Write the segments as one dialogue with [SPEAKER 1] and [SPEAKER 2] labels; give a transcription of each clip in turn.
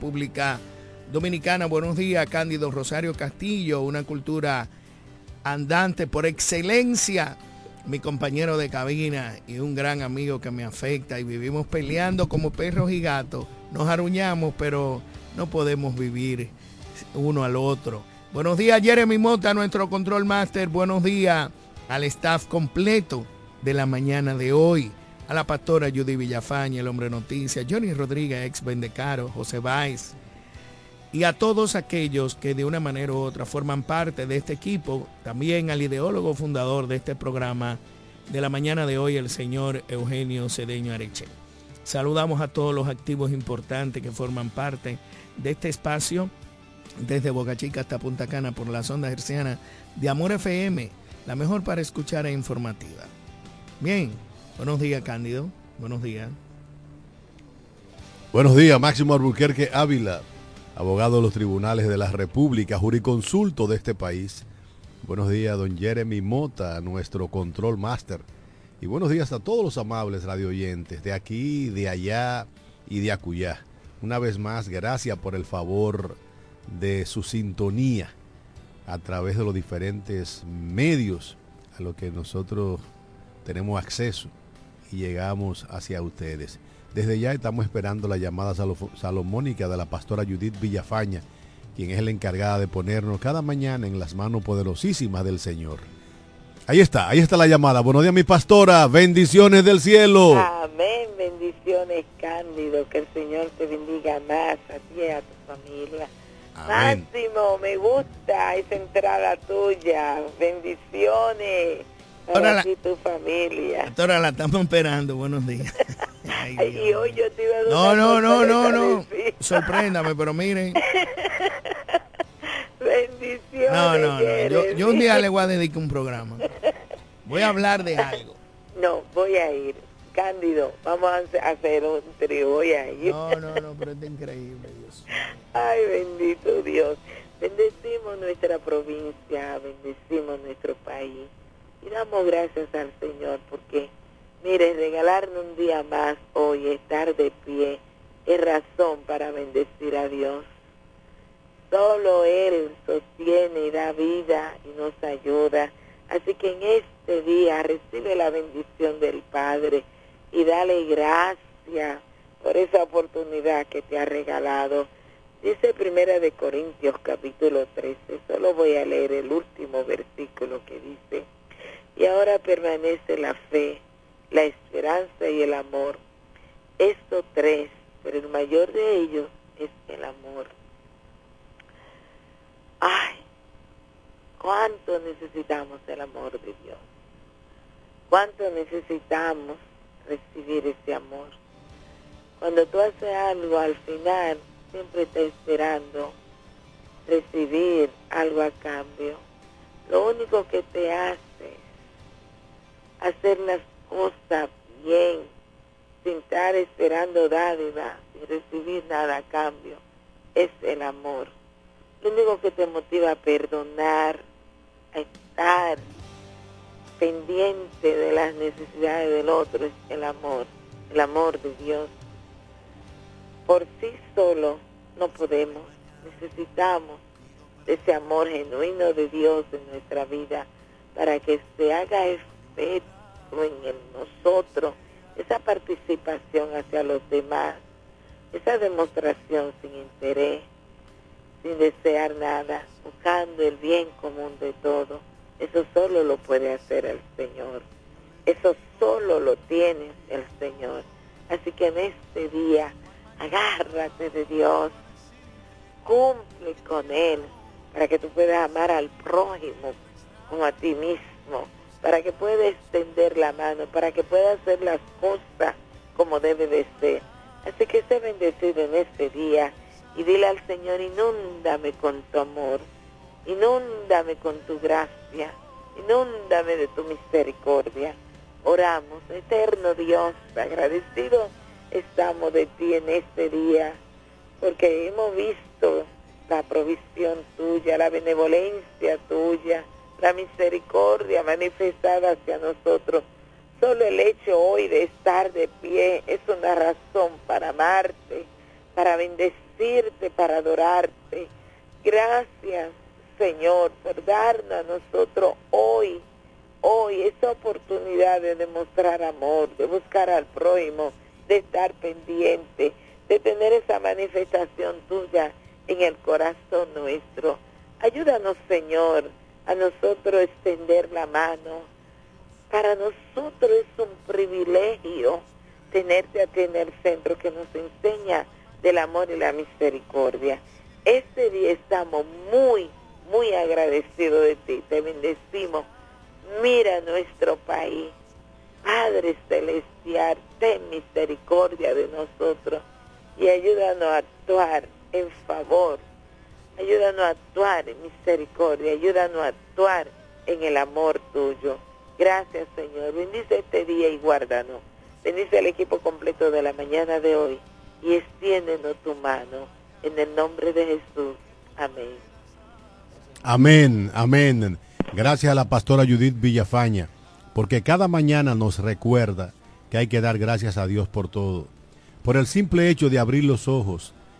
[SPEAKER 1] República Dominicana. Buenos días, Cándido Rosario Castillo, una cultura andante por excelencia, mi compañero de cabina y un gran amigo que me afecta y vivimos peleando como perros y gatos. Nos aruñamos, pero no podemos vivir uno al otro. Buenos días, Jeremy Mota, nuestro control master. Buenos días al staff completo de la mañana de hoy. A la pastora Judy Villafaña, el hombre noticia, Johnny Rodríguez, ex Bendecaro, José Báez, y a todos aquellos que de una manera u otra forman parte de este equipo, también al ideólogo fundador de este programa de la mañana de hoy, el señor Eugenio Cedeño Areche. Saludamos a todos los activos importantes que forman parte de este espacio, desde Boca Chica hasta Punta Cana por la sonda herciana de Amor FM, la mejor para escuchar e informativa. Bien, buenos días Cándido, buenos días.
[SPEAKER 2] Buenos días, Máximo Albuquerque Ávila abogado de los tribunales de la República, juriconsulto de este país. Buenos días, don Jeremy Mota, nuestro control master. Y buenos días a todos los amables radioyentes de aquí, de allá y de acullá. Una vez más, gracias por el favor de su sintonía a través de los diferentes medios a los que nosotros tenemos acceso y llegamos hacia ustedes. Desde ya estamos esperando la llamada salomónica de la pastora Judith Villafaña, quien es la encargada de ponernos cada mañana en las manos poderosísimas del Señor. Ahí está, ahí está la llamada. Buenos días, mi pastora. Bendiciones del cielo.
[SPEAKER 3] Amén. Bendiciones, Cándido. Que el Señor te bendiga más a ti y a tu familia. Máximo, me gusta esa entrada tuya. Bendiciones. Para la, tu familia.
[SPEAKER 1] Pastora, la estamos esperando. Buenos días.
[SPEAKER 3] y hoy yo te iba a
[SPEAKER 1] No, no, no, no, no. Sorpréndame, pero miren.
[SPEAKER 3] Bendiciones.
[SPEAKER 1] No, no, no. Yo, yo, un día le voy a dedicar un programa. Voy a hablar de algo.
[SPEAKER 3] No, voy a ir. Cándido, vamos a hacer un trío, voy a ir.
[SPEAKER 1] No, no, no, pero es increíble, Dios.
[SPEAKER 3] Ay, bendito Dios. Bendecimos nuestra provincia, bendecimos nuestro país y damos gracias al Señor porque Mire, regalarme un día más hoy, estar de pie, es razón para bendecir a Dios. Solo Él sostiene y da vida y nos ayuda. Así que en este día recibe la bendición del Padre y dale gracias por esa oportunidad que te ha regalado. Dice Primera de Corintios capítulo 13, solo voy a leer el último versículo que dice, y ahora permanece la fe, la esperanza y el amor. Estos tres, pero el mayor de ellos es el amor. Ay, cuánto necesitamos el amor de Dios. Cuánto necesitamos recibir ese amor. Cuando tú haces algo al final, siempre estás esperando recibir algo a cambio. Lo único que te hace hacer las cosa bien, sin estar esperando dádiva, sin recibir nada a cambio, es el amor. Lo único que te motiva a perdonar, a estar pendiente de las necesidades del otro es el amor, el amor de Dios. Por sí solo no podemos, necesitamos ese amor genuino de Dios en nuestra vida para que se haga en nosotros, esa participación hacia los demás, esa demostración sin interés, sin desear nada, buscando el bien común de todo, eso solo lo puede hacer el Señor. Eso solo lo tiene el Señor. Así que en este día, agárrate de Dios, cumple con Él, para que tú puedas amar al prójimo como a ti mismo para que pueda extender la mano, para que pueda hacer las cosas como debe de ser. Así que sé bendecido en este día y dile al Señor, inúndame con tu amor, inúndame con tu gracia, inúndame de tu misericordia. Oramos, eterno Dios, agradecido estamos de ti en este día, porque hemos visto la provisión tuya, la benevolencia tuya, la misericordia manifestada hacia nosotros. Solo el hecho hoy de estar de pie es una razón para amarte, para bendecirte para adorarte. Gracias, Señor, por darnos a nosotros hoy, hoy esa oportunidad de demostrar amor, de buscar al prójimo, de estar pendiente, de tener esa manifestación tuya en el corazón nuestro. Ayúdanos, Señor, a nosotros extender la mano. Para nosotros es un privilegio tenerte a ti en el centro que nos enseña del amor y la misericordia. Este día estamos muy, muy agradecidos de ti. Te bendecimos. Mira nuestro país. Padre Celestial, ten misericordia de nosotros y ayúdanos a actuar en favor. Ayúdanos a actuar en misericordia. Ayúdanos a actuar en el amor tuyo. Gracias, Señor. Bendice este día y guárdanos. Bendice al equipo completo de la mañana de hoy y extiéndenos tu mano. En el nombre de Jesús. Amén.
[SPEAKER 2] Amén, amén. Gracias a la pastora Judith Villafaña, porque cada mañana nos recuerda que hay que dar gracias a Dios por todo. Por el simple hecho de abrir los ojos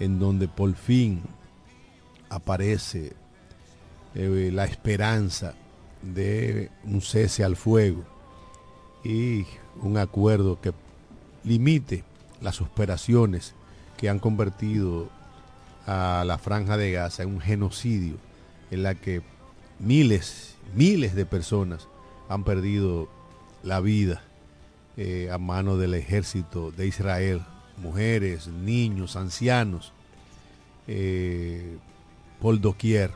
[SPEAKER 2] en donde por fin aparece eh, la esperanza de un cese al fuego y un acuerdo que limite las operaciones que han convertido a la franja de Gaza en un genocidio en la que miles, miles de personas han perdido la vida eh, a mano del ejército de Israel, mujeres, niños, ancianos, eh, por doquier,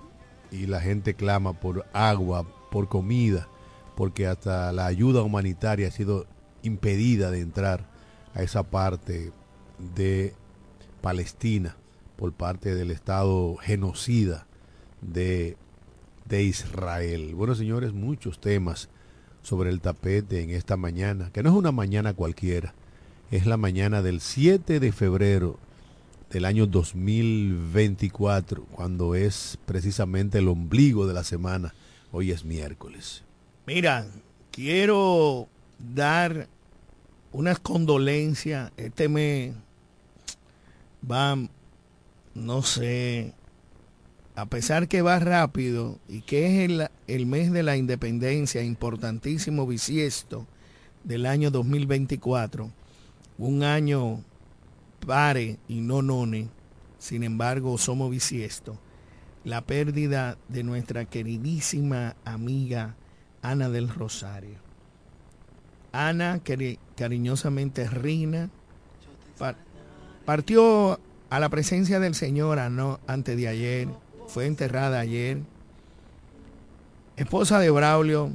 [SPEAKER 2] y la gente clama por agua, por comida, porque hasta la ayuda humanitaria ha sido impedida de entrar a esa parte de Palestina por parte del Estado genocida de, de Israel. Bueno, señores, muchos temas sobre el tapete en esta mañana, que no es una mañana cualquiera, es la mañana del 7 de febrero del año 2024, cuando es precisamente el ombligo de la semana. Hoy es miércoles.
[SPEAKER 1] Mira, quiero dar unas condolencias. Este mes va, no sé, a pesar que va rápido y que es el, el mes de la independencia, importantísimo bisiesto del año 2024, un año pare y no none, sin embargo somos bisiesto, la pérdida de nuestra queridísima amiga Ana del Rosario. Ana, cari cariñosamente Rina, par partió a la presencia del Señor no, antes de ayer, fue enterrada ayer. Esposa de Braulio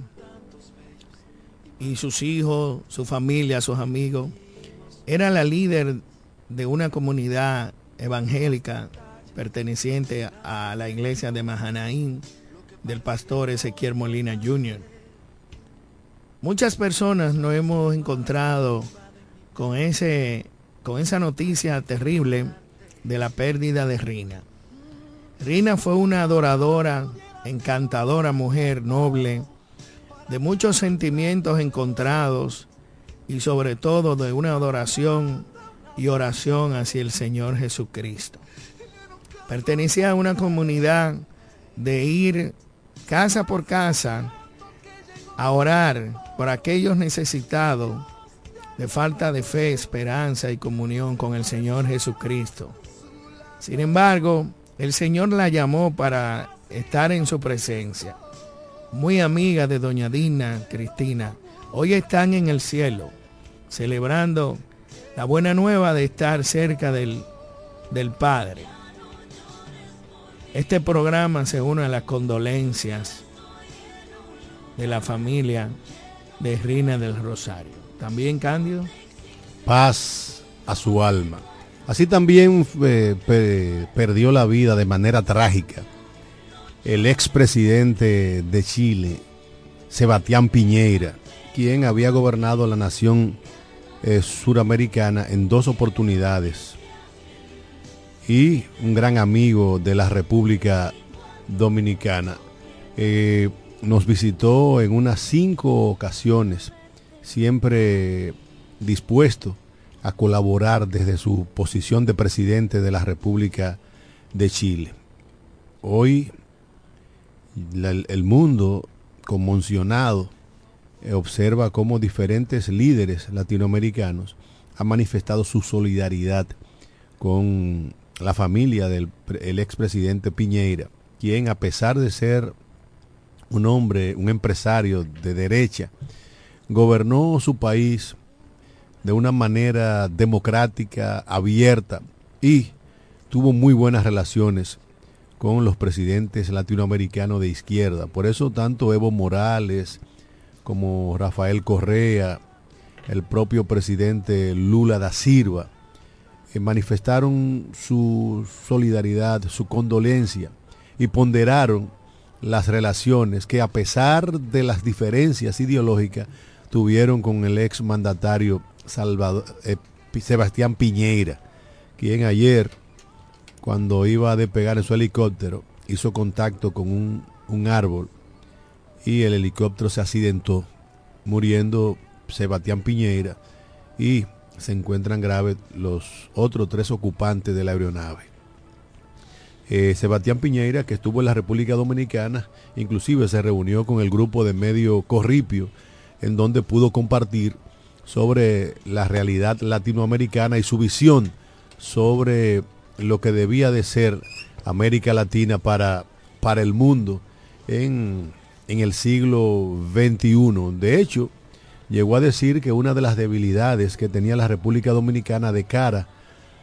[SPEAKER 1] y sus hijos, su familia, sus amigos. Era la líder de una comunidad evangélica perteneciente a la iglesia de Mahanaín del pastor Ezequiel Molina Jr. Muchas personas nos hemos encontrado con, ese, con esa noticia terrible de la pérdida de Rina. Rina fue una adoradora, encantadora mujer, noble, de muchos sentimientos encontrados y sobre todo de una adoración y oración hacia el Señor Jesucristo. Pertenecía a una comunidad de ir casa por casa a orar por aquellos necesitados de falta de fe, esperanza y comunión con el Señor Jesucristo. Sin embargo, el Señor la llamó para estar en su presencia. Muy amiga de doña Dina Cristina, hoy están en el cielo, celebrando la buena nueva de estar cerca del, del Padre. Este programa se une a las condolencias de la familia de Rina del Rosario. También Cándido.
[SPEAKER 2] Paz a su alma. Así también eh, perdió la vida de manera trágica el expresidente de Chile, Sebastián Piñeira, quien había gobernado la nación eh, suramericana en dos oportunidades y un gran amigo de la República Dominicana. Eh, nos visitó en unas cinco ocasiones, siempre dispuesto a colaborar desde su posición de presidente de la República de Chile. Hoy el mundo conmocionado observa cómo diferentes líderes latinoamericanos han manifestado su solidaridad con la familia del expresidente Piñeira, quien a pesar de ser un hombre, un empresario de derecha, gobernó su país de una manera democrática, abierta y tuvo muy buenas relaciones con los presidentes latinoamericanos de izquierda. Por eso tanto Evo Morales como Rafael Correa, el propio presidente Lula da Silva, eh, manifestaron su solidaridad, su condolencia y ponderaron las relaciones que a pesar de las diferencias ideológicas tuvieron con el ex mandatario Salvador, eh, Sebastián Piñeira, quien ayer, cuando iba a despegar en su helicóptero, hizo contacto con un, un árbol y el helicóptero se accidentó, muriendo Sebastián Piñeira y se encuentran graves los otros tres ocupantes de la aeronave. Eh, Sebastián Piñeira, que estuvo en la República Dominicana, inclusive se reunió con el grupo de medio Corripio, en donde pudo compartir sobre la realidad latinoamericana y su visión sobre lo que debía de ser América Latina para, para el mundo en, en el siglo XXI. De hecho, llegó a decir que una de las debilidades que tenía la República Dominicana de cara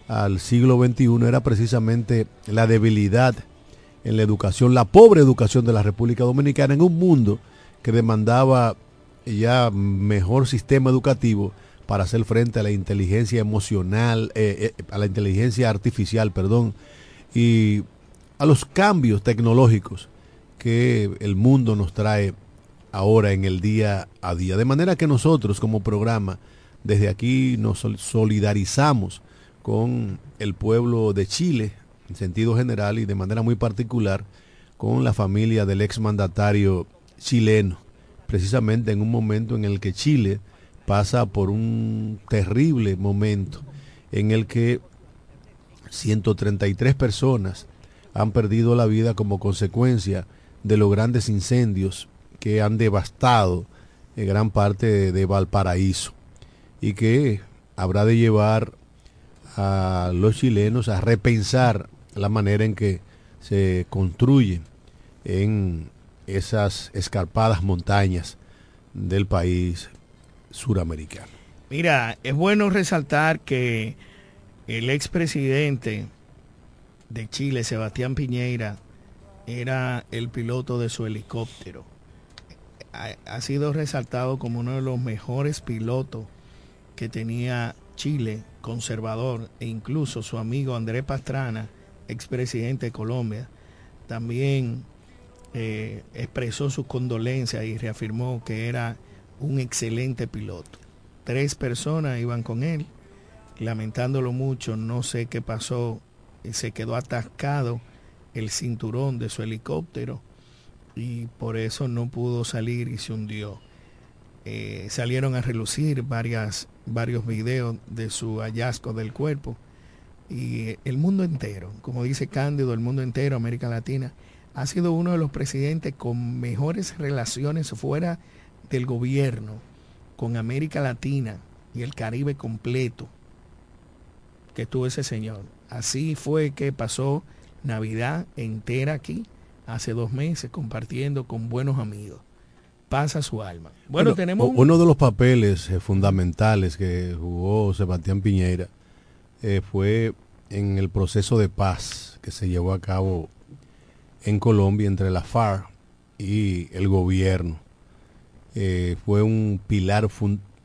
[SPEAKER 2] al siglo XXI era precisamente la debilidad en la educación, la pobre educación de la República Dominicana en un mundo que demandaba ya mejor sistema educativo para hacer frente a la inteligencia emocional, eh, eh, a la inteligencia artificial, perdón, y a los cambios tecnológicos que el mundo nos trae ahora en el día a día. De manera que nosotros como programa, desde aquí nos solidarizamos con el pueblo de Chile, en sentido general y de manera muy particular, con la familia del exmandatario chileno, precisamente en un momento en el que Chile pasa por un terrible momento en el que 133 personas han perdido la vida como consecuencia de los grandes incendios que han devastado gran parte de Valparaíso y que habrá de llevar a los chilenos a repensar la manera en que se construye en esas escarpadas montañas del país suramericano.
[SPEAKER 1] Mira, es bueno resaltar que el expresidente de Chile, Sebastián Piñeira, era el piloto de su helicóptero. ha, sido resaltado como uno de los mejores pilotos que tenía Chile conservador e incluso su amigo Andrés Pastrana, expresidente de Colombia, también eh, expresó sus condolencias y reafirmó que era un excelente piloto. Tres personas iban con él, lamentándolo mucho, no sé qué pasó, se quedó atascado el cinturón de su helicóptero y por eso no pudo salir y se hundió. Eh, salieron a relucir varias, varios videos de su hallazgo del cuerpo. Y el mundo entero, como dice Cándido, el mundo entero, América Latina, ha sido uno de los presidentes con mejores relaciones fuera del gobierno con América Latina y el Caribe completo que tuvo ese señor. Así fue que pasó Navidad entera aquí, hace dos meses, compartiendo con buenos amigos pasa su alma.
[SPEAKER 2] Bueno, tenemos... Uno de los papeles eh, fundamentales que jugó Sebastián Piñera eh, fue en el proceso de paz que se llevó a cabo en Colombia entre la FARC y el gobierno. Eh, fue un pilar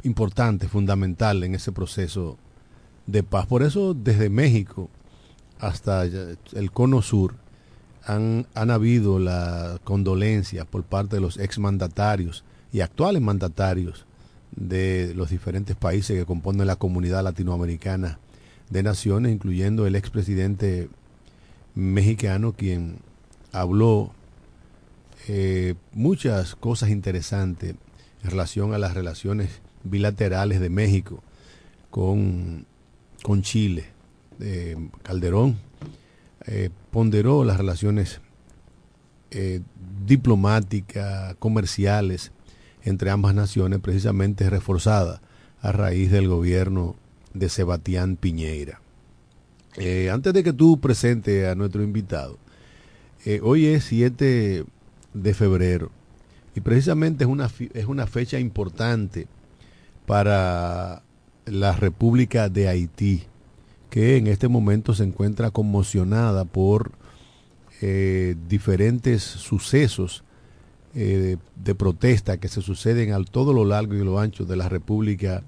[SPEAKER 2] importante, fundamental en ese proceso de paz. Por eso desde México hasta el cono sur han, han habido la condolencia por parte de los exmandatarios y actuales mandatarios de los diferentes países que componen la comunidad latinoamericana de naciones, incluyendo el expresidente mexicano, quien habló eh, muchas cosas interesantes en relación a las relaciones bilaterales de México con, con Chile. Eh, Calderón eh, ponderó las relaciones diplomáticas, comerciales entre ambas naciones, precisamente reforzada a raíz del gobierno de Sebastián Piñeira. Eh, antes de que tú presentes a nuestro invitado, eh, hoy es 7 de febrero y precisamente es una, es una fecha importante para la República de Haití, que en este momento se encuentra conmocionada por eh, diferentes sucesos de protesta que se suceden a todo lo largo y lo ancho de la República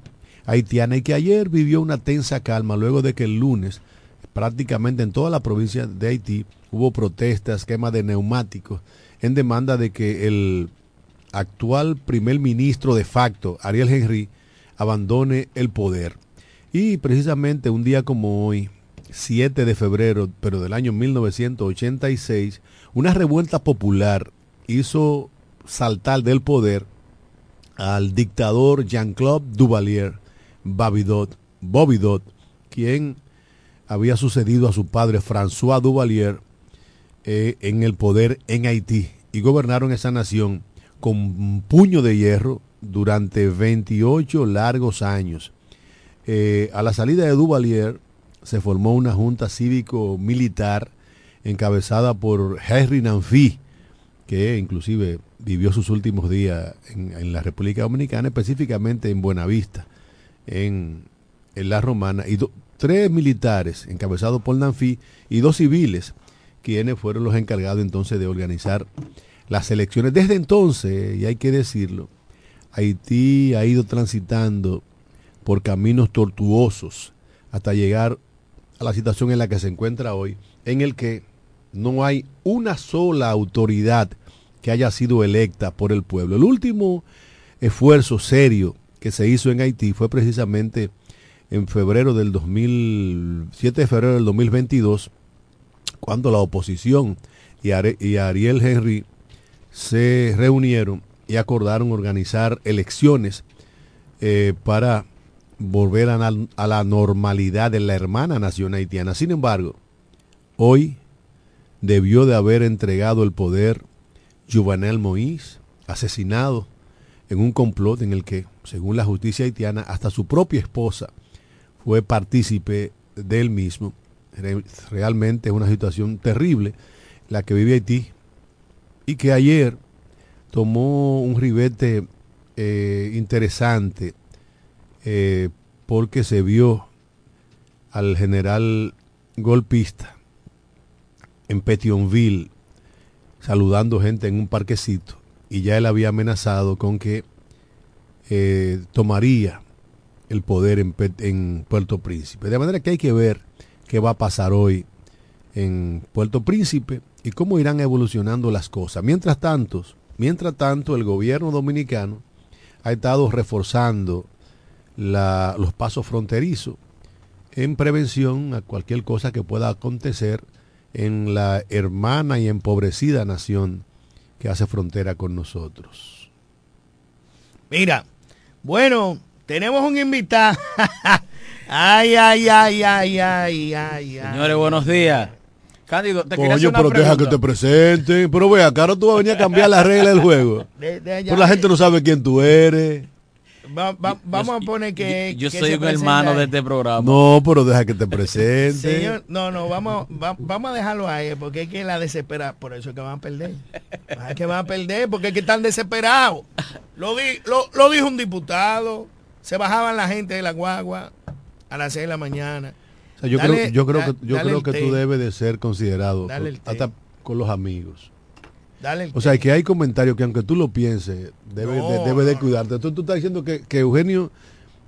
[SPEAKER 2] haitiana y que ayer vivió una tensa calma luego de que el lunes prácticamente en toda la provincia de Haití hubo protestas, quema de neumáticos en demanda de que el actual primer ministro de facto, Ariel Henry, abandone el poder. Y precisamente un día como hoy, 7 de febrero, pero del año 1986, una revuelta popular hizo saltar del poder al dictador Jean-Claude Duvalier, Babidot, Bobidot, quien había sucedido a su padre François Duvalier eh, en el poder en Haití y gobernaron esa nación con puño de hierro durante 28 largos años. Eh, a la salida de Duvalier se formó una junta cívico-militar encabezada por Henry Nanfi, que inclusive vivió sus últimos días en, en la República Dominicana, específicamente en Buenavista en, la romana, y tres militares encabezados por Nanfi y dos civiles, quienes fueron los encargados entonces de organizar las elecciones. Desde entonces, y hay que decirlo, Haití ha ido transitando por caminos tortuosos hasta llegar a la situación en la que se encuentra hoy, en el que no hay una sola autoridad que haya sido electa por el pueblo. El último esfuerzo serio que se hizo en Haití fue precisamente en febrero del 2000, 7 de febrero del 2022, cuando la oposición y, Ariel Henry se reunieron y acordaron organizar elecciones eh, para volver a, a, la normalidad de la hermana nación haitiana. Sin embargo, hoy debió de haber entregado el poder Juvenel Moïse, asesinado en un complot en el que, según la justicia haitiana, hasta su propia esposa fue partícipe del mismo. Realmente es una situación terrible la que vive Haití y que ayer tomó un ribete eh, interesante eh, porque se vio al general golpista en Petionville saludando gente en un parquecito y ya él había amenazado con que eh, tomaría el poder en, en, Puerto Príncipe. De manera que hay que ver qué va a pasar hoy en Puerto Príncipe y cómo irán evolucionando las cosas. Mientras tanto, mientras tanto el gobierno dominicano ha estado reforzando la, los pasos fronterizos en prevención a cualquier cosa que pueda acontecer en la hermana y empobrecida nación que hace frontera con nosotros.
[SPEAKER 1] Mira, bueno, tenemos un invitado. ay, ay, ay, ay, ay, ay,
[SPEAKER 4] Señores, buenos días.
[SPEAKER 2] Cándido, te Coño, hacer pero deja que te presenten. Pero vea, acá tú vas a venir a cambiar las reglas del juego. pero la gente no sabe quién tú eres
[SPEAKER 1] vamos a poner que.
[SPEAKER 4] Yo, soy un hermano de este programa.
[SPEAKER 2] No, pero deja que te presente.
[SPEAKER 1] no, no, vamos, vamos a dejarlo ahí, porque es que la desespera, por eso es que van a perder. Es que van a perder, porque es que están desesperados. Lo, lo, dijo un diputado, se bajaban la gente de la guagua a las 6 de la mañana.
[SPEAKER 2] yo, creo, yo creo que, yo creo que tú debes de ser considerado hasta con los amigos o sea, que hay comentarios que aunque tú lo pienses, debe, de, debe de cuidarte. Tú, tú estás diciendo que, Eugenio,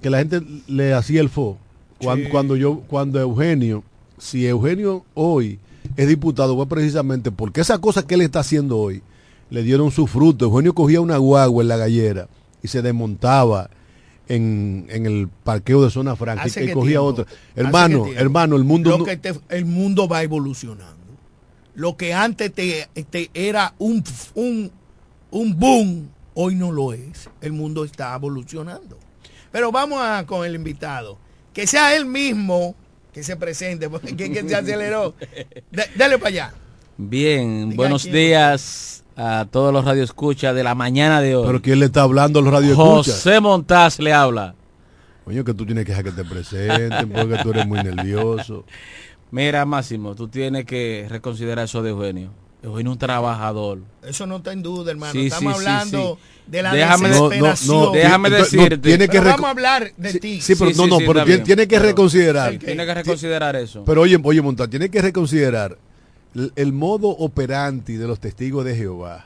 [SPEAKER 2] que la gente le hacía el fo Cuando, cuando yo, cuando Eugenio, si Eugenio hoy es diputado, fue precisamente porque esa cosa que él está haciendo hoy le dieron su fruto. Eugenio cogía una guagua en la gallera y se desmontaba en, en el parqueo de zona franca
[SPEAKER 1] ¿Hace
[SPEAKER 2] y cogía
[SPEAKER 1] tiempo?
[SPEAKER 2] otra.
[SPEAKER 1] ¿Hace
[SPEAKER 2] Hermano, hermano, el mundo
[SPEAKER 1] Lo
[SPEAKER 2] no-
[SPEAKER 1] que te- el mundo va evolucionando. Lo que antes te, te era un, un, un boom, hoy no lo es. El mundo está evolucionando. Pero vamos a, con el invitado. Que sea él mismo que se presente, porque que, que se aceleró. De- dale para allá.
[SPEAKER 4] Bien,
[SPEAKER 1] Diga
[SPEAKER 4] buenos
[SPEAKER 1] quién.
[SPEAKER 4] días a todos los radioescuchas de la mañana de hoy.
[SPEAKER 2] Pero ¿quién le está hablando a los radioescuchas?
[SPEAKER 4] José Montaz le habla.
[SPEAKER 2] Coño, que tú tienes que dejar que te presenten porque tú eres muy nervioso.
[SPEAKER 4] Mira, Máximo, tú tienes que reconsiderar eso de Eugenio. Eugenio es un trabajador.
[SPEAKER 1] Eso no está en duda, hermano.
[SPEAKER 4] Sí,
[SPEAKER 1] Estamos
[SPEAKER 4] sí,
[SPEAKER 1] hablando
[SPEAKER 4] sí.
[SPEAKER 1] de la
[SPEAKER 4] Déjame-
[SPEAKER 2] No, no,
[SPEAKER 1] desesperación.
[SPEAKER 2] no,
[SPEAKER 4] Déjame
[SPEAKER 2] no,
[SPEAKER 4] decirte.
[SPEAKER 2] tiene que
[SPEAKER 1] Pero vamos a hablar de
[SPEAKER 2] Sí,
[SPEAKER 1] ti.
[SPEAKER 2] sí, pero
[SPEAKER 4] Sí,
[SPEAKER 2] no,
[SPEAKER 4] sí,
[SPEAKER 2] no,
[SPEAKER 4] sí,
[SPEAKER 2] pero tiene, tiene que reconsiderar.
[SPEAKER 1] Ok.
[SPEAKER 4] Tienes que reconsiderar eso.
[SPEAKER 2] Pero oye, oye, Montal, tiene que reconsiderar el, el modo operandi de los testigos de Jehová.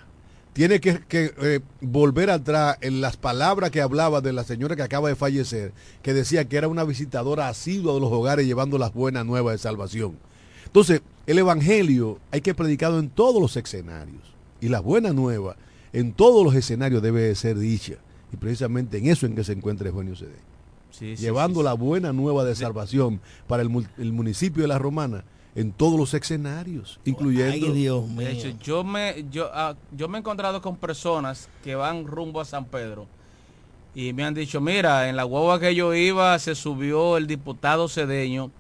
[SPEAKER 2] Tiene que, que, eh, volver atrás en las palabras que hablaba de la señora que acaba de fallecer, que decía que era una visitadora asidua de los hogares llevando las buenas nuevas de salvación. Entonces, el evangelio hay que predicarlo en todos los escenarios. Y la buena nueva en todos los escenarios debe de ser dicha. Y precisamente en eso en que se encuentra Eugenio Cedé
[SPEAKER 4] Sí,
[SPEAKER 2] llevando
[SPEAKER 4] sí,
[SPEAKER 2] la buena nueva de salvación para el, el municipio de La Romana en todos los escenarios, incluyendo...
[SPEAKER 1] Ay, Dios mío.
[SPEAKER 4] De hecho, yo me, yo, ah, yo me he encontrado con personas que van rumbo a San Pedro y me han dicho, mira, en la guagua que yo iba se subió el diputado cedeño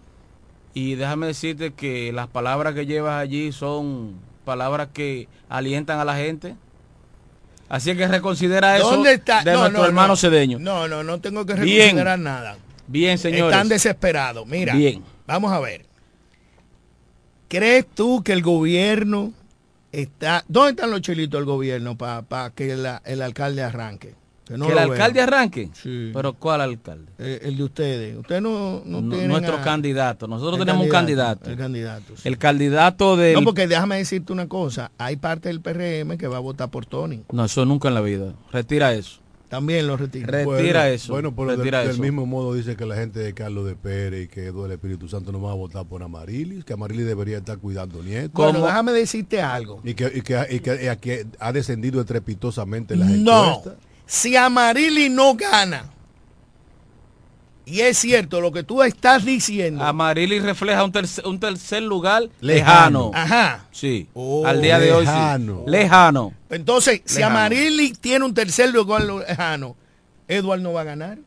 [SPEAKER 4] y déjame decirte que las palabras que llevas allí son palabras que alientan a la gente. Así que reconsidera eso
[SPEAKER 1] ¿Dónde está?
[SPEAKER 4] de
[SPEAKER 1] No,
[SPEAKER 4] nuestro
[SPEAKER 1] no,
[SPEAKER 4] hermano
[SPEAKER 1] no.
[SPEAKER 4] cedeño.
[SPEAKER 1] No, no, no tengo que
[SPEAKER 4] Bien.
[SPEAKER 1] reconsiderar nada.
[SPEAKER 4] Bien, señores.
[SPEAKER 1] Están desesperados. Mira,
[SPEAKER 4] Bien.
[SPEAKER 1] vamos a ver. ¿Crees tú que el gobierno está... ¿Dónde están los chilitos del gobierno para que la- el alcalde arranque? Que no
[SPEAKER 4] que el alcalde
[SPEAKER 1] veo.
[SPEAKER 4] arranque.
[SPEAKER 1] Sí.
[SPEAKER 4] Pero ¿cuál alcalde?
[SPEAKER 1] Eh, el de ustedes. Ustedes no, no
[SPEAKER 4] No- nuestro
[SPEAKER 1] a-
[SPEAKER 4] candidato. Nosotros
[SPEAKER 1] el
[SPEAKER 4] tenemos un candidato.
[SPEAKER 1] El candidato. sí.
[SPEAKER 4] El candidato del...
[SPEAKER 1] No, porque déjame decirte una cosa. Hay parte del PRM que va a votar por Tony.
[SPEAKER 4] No, eso nunca en la vida. Retira eso.
[SPEAKER 1] También lo retiro.
[SPEAKER 4] Re-
[SPEAKER 2] Bueno,
[SPEAKER 4] retira eso,
[SPEAKER 2] Bueno, pero del,
[SPEAKER 4] retira
[SPEAKER 2] del
[SPEAKER 4] eso.
[SPEAKER 2] mismo modo dice que la gente de Carlos de Pérez y que del Espíritu Santo no va a votar por Amarilis, que Amarilis debería estar cuidando nietos.
[SPEAKER 1] Bueno, déjame decirte algo.
[SPEAKER 2] Y que, y que, y que- y que ha descendido estrepitosamente en las
[SPEAKER 1] No,
[SPEAKER 2] encuestas.
[SPEAKER 1] si Amarili no gana, y es cierto lo que tú estás diciendo,
[SPEAKER 4] Amarili refleja un tercer, un tercer lugar
[SPEAKER 2] Lejano.
[SPEAKER 4] lejano.
[SPEAKER 1] ajá,
[SPEAKER 4] Sí.
[SPEAKER 1] Oh,
[SPEAKER 4] al día de hoy
[SPEAKER 2] lejano.
[SPEAKER 4] sí. Lejano.
[SPEAKER 1] entonces si
[SPEAKER 4] Lejano.
[SPEAKER 1] Amarili tiene un tercer lugar lejano, Edward no va a ganar.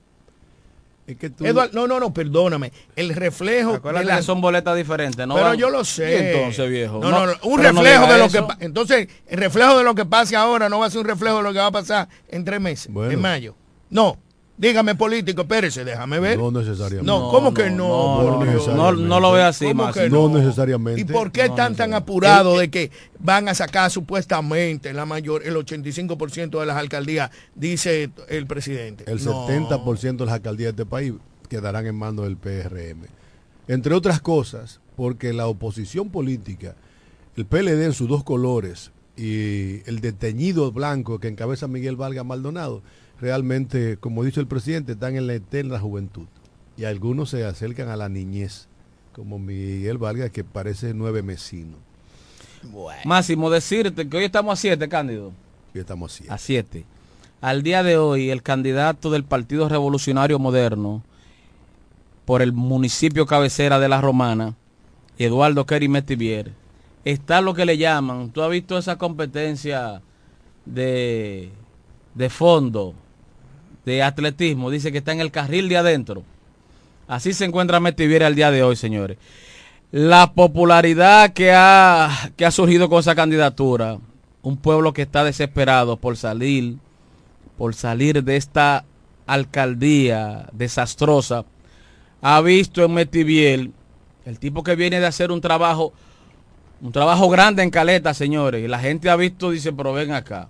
[SPEAKER 2] Es que tú-
[SPEAKER 1] Edward, no, no, no, perdóname, el reflejo de
[SPEAKER 4] Acuérdate
[SPEAKER 1] la-
[SPEAKER 4] que son boletas diferentes, ¿no?
[SPEAKER 1] pero
[SPEAKER 4] van-
[SPEAKER 1] yo lo sé.
[SPEAKER 4] Y entonces, viejo.
[SPEAKER 1] No, no, no, un
[SPEAKER 4] no
[SPEAKER 1] reflejo de lo
[SPEAKER 4] eso.
[SPEAKER 1] que entonces el reflejo de lo que pase ahora no va a ser un reflejo de lo que va a pasar en tres meses,
[SPEAKER 2] Bueno.
[SPEAKER 1] en mayo. No, dígame político, espérese, déjame ver.
[SPEAKER 2] No necesariamente.
[SPEAKER 1] No, ¿cómo que no?
[SPEAKER 4] No,
[SPEAKER 1] Por
[SPEAKER 4] no,
[SPEAKER 1] Dios.
[SPEAKER 4] no, no lo ve así,
[SPEAKER 1] ¿Cómo
[SPEAKER 4] Máximo.
[SPEAKER 1] que
[SPEAKER 2] No necesariamente.
[SPEAKER 1] ¿Y por qué
[SPEAKER 4] No
[SPEAKER 1] están tan apurados de que van a sacar supuestamente la mayor, el 85% de las alcaldías, dice el presidente?
[SPEAKER 2] El
[SPEAKER 1] No.
[SPEAKER 2] 70% de las alcaldías de este país quedarán en manos del PRM. Entre otras cosas, porque la oposición política, el PLD en sus dos colores y el deteñido blanco que encabeza Miguel Valga Maldonado, realmente, como dice el presidente, están en la eterna juventud. Y algunos se acercan a la niñez, como Miguel Valga, que parece nueve mesino.
[SPEAKER 1] Bueno.
[SPEAKER 4] Máximo, decirte que hoy estamos a 7, Cándido.
[SPEAKER 2] Y estamos así.
[SPEAKER 4] A 7. Al día de hoy, el candidato del Partido Revolucionario Moderno por el municipio cabecera de La Romana, Eduardo Kerry Metivier, está lo que le llaman, tú has visto esa competencia de, de fondo, de atletismo, dice que está en el carril de adentro. Así se encuentra Metivier al día de hoy, señores. La popularidad que ha, que ha surgido con esa candidatura, un pueblo que está desesperado por salir, por salir de esta alcaldía desastrosa, ha visto en Metiviel el tipo que viene de hacer un trabajo, un trabajo grande en Caleta, señores, y la gente ha visto, dice, pero ven acá.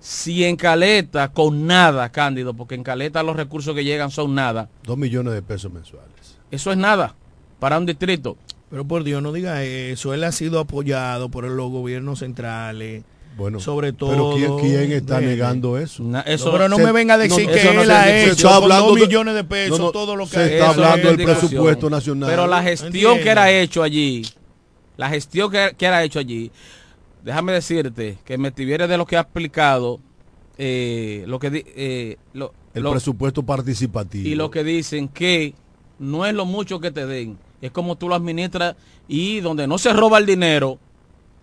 [SPEAKER 4] Si en Caleta, con nada, Cándido, porque en Caleta los recursos que llegan son nada,
[SPEAKER 2] Dos millones de pesos mensuales.
[SPEAKER 4] eso es nada para un distrito.
[SPEAKER 1] Pero por Dios, no diga eso. Él ha sido apoyado por los gobiernos centrales.
[SPEAKER 2] Bueno,
[SPEAKER 1] sobre todo.
[SPEAKER 2] Pero ¿quién, quién está negando eso?
[SPEAKER 4] Na-
[SPEAKER 1] No,
[SPEAKER 4] eso,
[SPEAKER 1] pero no
[SPEAKER 2] se-
[SPEAKER 1] me venga a decir
[SPEAKER 2] no,
[SPEAKER 1] que
[SPEAKER 4] eso no
[SPEAKER 1] él
[SPEAKER 4] se-
[SPEAKER 1] ha
[SPEAKER 4] se
[SPEAKER 1] hecho
[SPEAKER 2] está
[SPEAKER 1] con
[SPEAKER 2] hablando
[SPEAKER 1] dos
[SPEAKER 2] de-
[SPEAKER 1] millones de pesos
[SPEAKER 2] no, no,
[SPEAKER 1] todo lo que
[SPEAKER 2] se
[SPEAKER 1] ha
[SPEAKER 2] está hablando
[SPEAKER 4] es
[SPEAKER 2] del presupuesto nacional.
[SPEAKER 4] Pero la gestión
[SPEAKER 1] Entiendo.
[SPEAKER 4] que era hecho allí, la gestión que, que era hecho allí, déjame decirte que Metiviere de lo que ha explicado, eh, lo que eh, lo-
[SPEAKER 2] el
[SPEAKER 4] lo-
[SPEAKER 2] presupuesto participativo.
[SPEAKER 4] y lo que dicen que no es lo mucho que te den, es como tú lo administras y donde no se roba el dinero,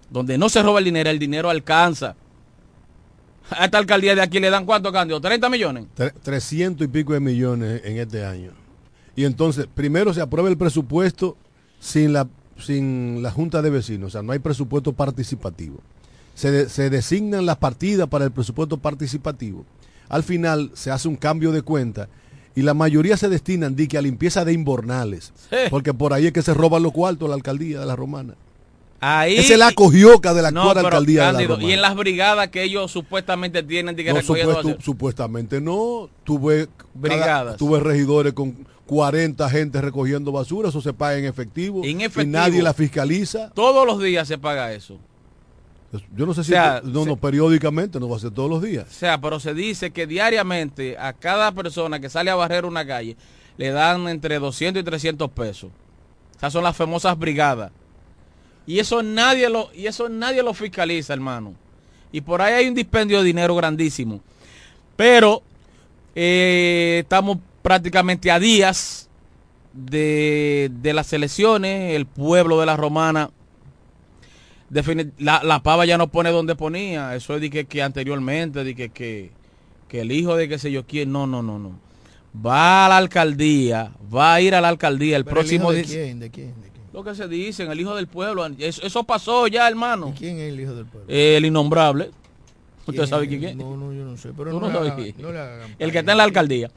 [SPEAKER 4] donde no se roba el dinero, el dinero alcanza. A esta alcaldía de aquí le dan cuánto cambio, 30 millones.
[SPEAKER 2] Tre- 300 y pico de millones en este año. Y entonces, primero se aprueba el presupuesto sin la, sin la Junta de Vecinos, o sea, no hay presupuesto participativo. Se, de- se designan las partidas para el presupuesto participativo. Al final se hace un cambio de cuenta y la mayoría se destinan di que a limpieza de inbornales,
[SPEAKER 4] Sí.
[SPEAKER 2] porque por ahí es que se roban los cuartos la alcaldía de la Romana.
[SPEAKER 4] Ahí
[SPEAKER 2] Esa es la cogioca de la
[SPEAKER 4] No,
[SPEAKER 2] actual alcaldía de la Romana.
[SPEAKER 4] y en las brigadas que ellos supuestamente tienen de que
[SPEAKER 2] No, supuesto- supuestamente no. Tuve,
[SPEAKER 4] Brigadas.
[SPEAKER 2] tuve regidores con 40 gente recogiendo basura, eso se paga en efectivo.
[SPEAKER 4] En
[SPEAKER 2] Y
[SPEAKER 4] efectivo.
[SPEAKER 2] nadie la fiscaliza.
[SPEAKER 4] Todos los días se paga eso.
[SPEAKER 2] Yo no sé si,
[SPEAKER 4] O sea,
[SPEAKER 2] no, no,
[SPEAKER 4] se-
[SPEAKER 2] periódicamente, no va a ser todos los
[SPEAKER 4] O
[SPEAKER 2] días.
[SPEAKER 4] sea, pero se dice que diariamente a cada persona que sale a barrer una calle le dan entre 200 y 300 pesos. Esas son las famosas brigadas. Y eso nadie lo, y eso nadie lo fiscaliza, hermano. Y por ahí hay un dispendio de dinero grandísimo. Pero eh, estamos prácticamente a días de, de las elecciones. El pueblo de la Romana la, la pava ya no pone donde ponía. Eso es de que, que anteriormente, de que, que, que el hijo de que sé yo quién. No, no, no, no. Va a la alcaldía, va a ir a la alcaldía el
[SPEAKER 1] Pero el
[SPEAKER 4] próximo
[SPEAKER 1] hijo de quién? ¿De quién? ¿De quién?
[SPEAKER 4] Lo que se dicen, el hijo del pueblo. Eso, eso pasó ya, hermano.
[SPEAKER 1] ¿Y quién es el hijo del pueblo?
[SPEAKER 4] El innombrable. ¿Usted
[SPEAKER 1] ¿Quién
[SPEAKER 4] sabe
[SPEAKER 1] es?
[SPEAKER 4] quién es?
[SPEAKER 1] No, no, yo no sé. Pero no,
[SPEAKER 4] no
[SPEAKER 1] no.
[SPEAKER 4] El que está en la alcaldía.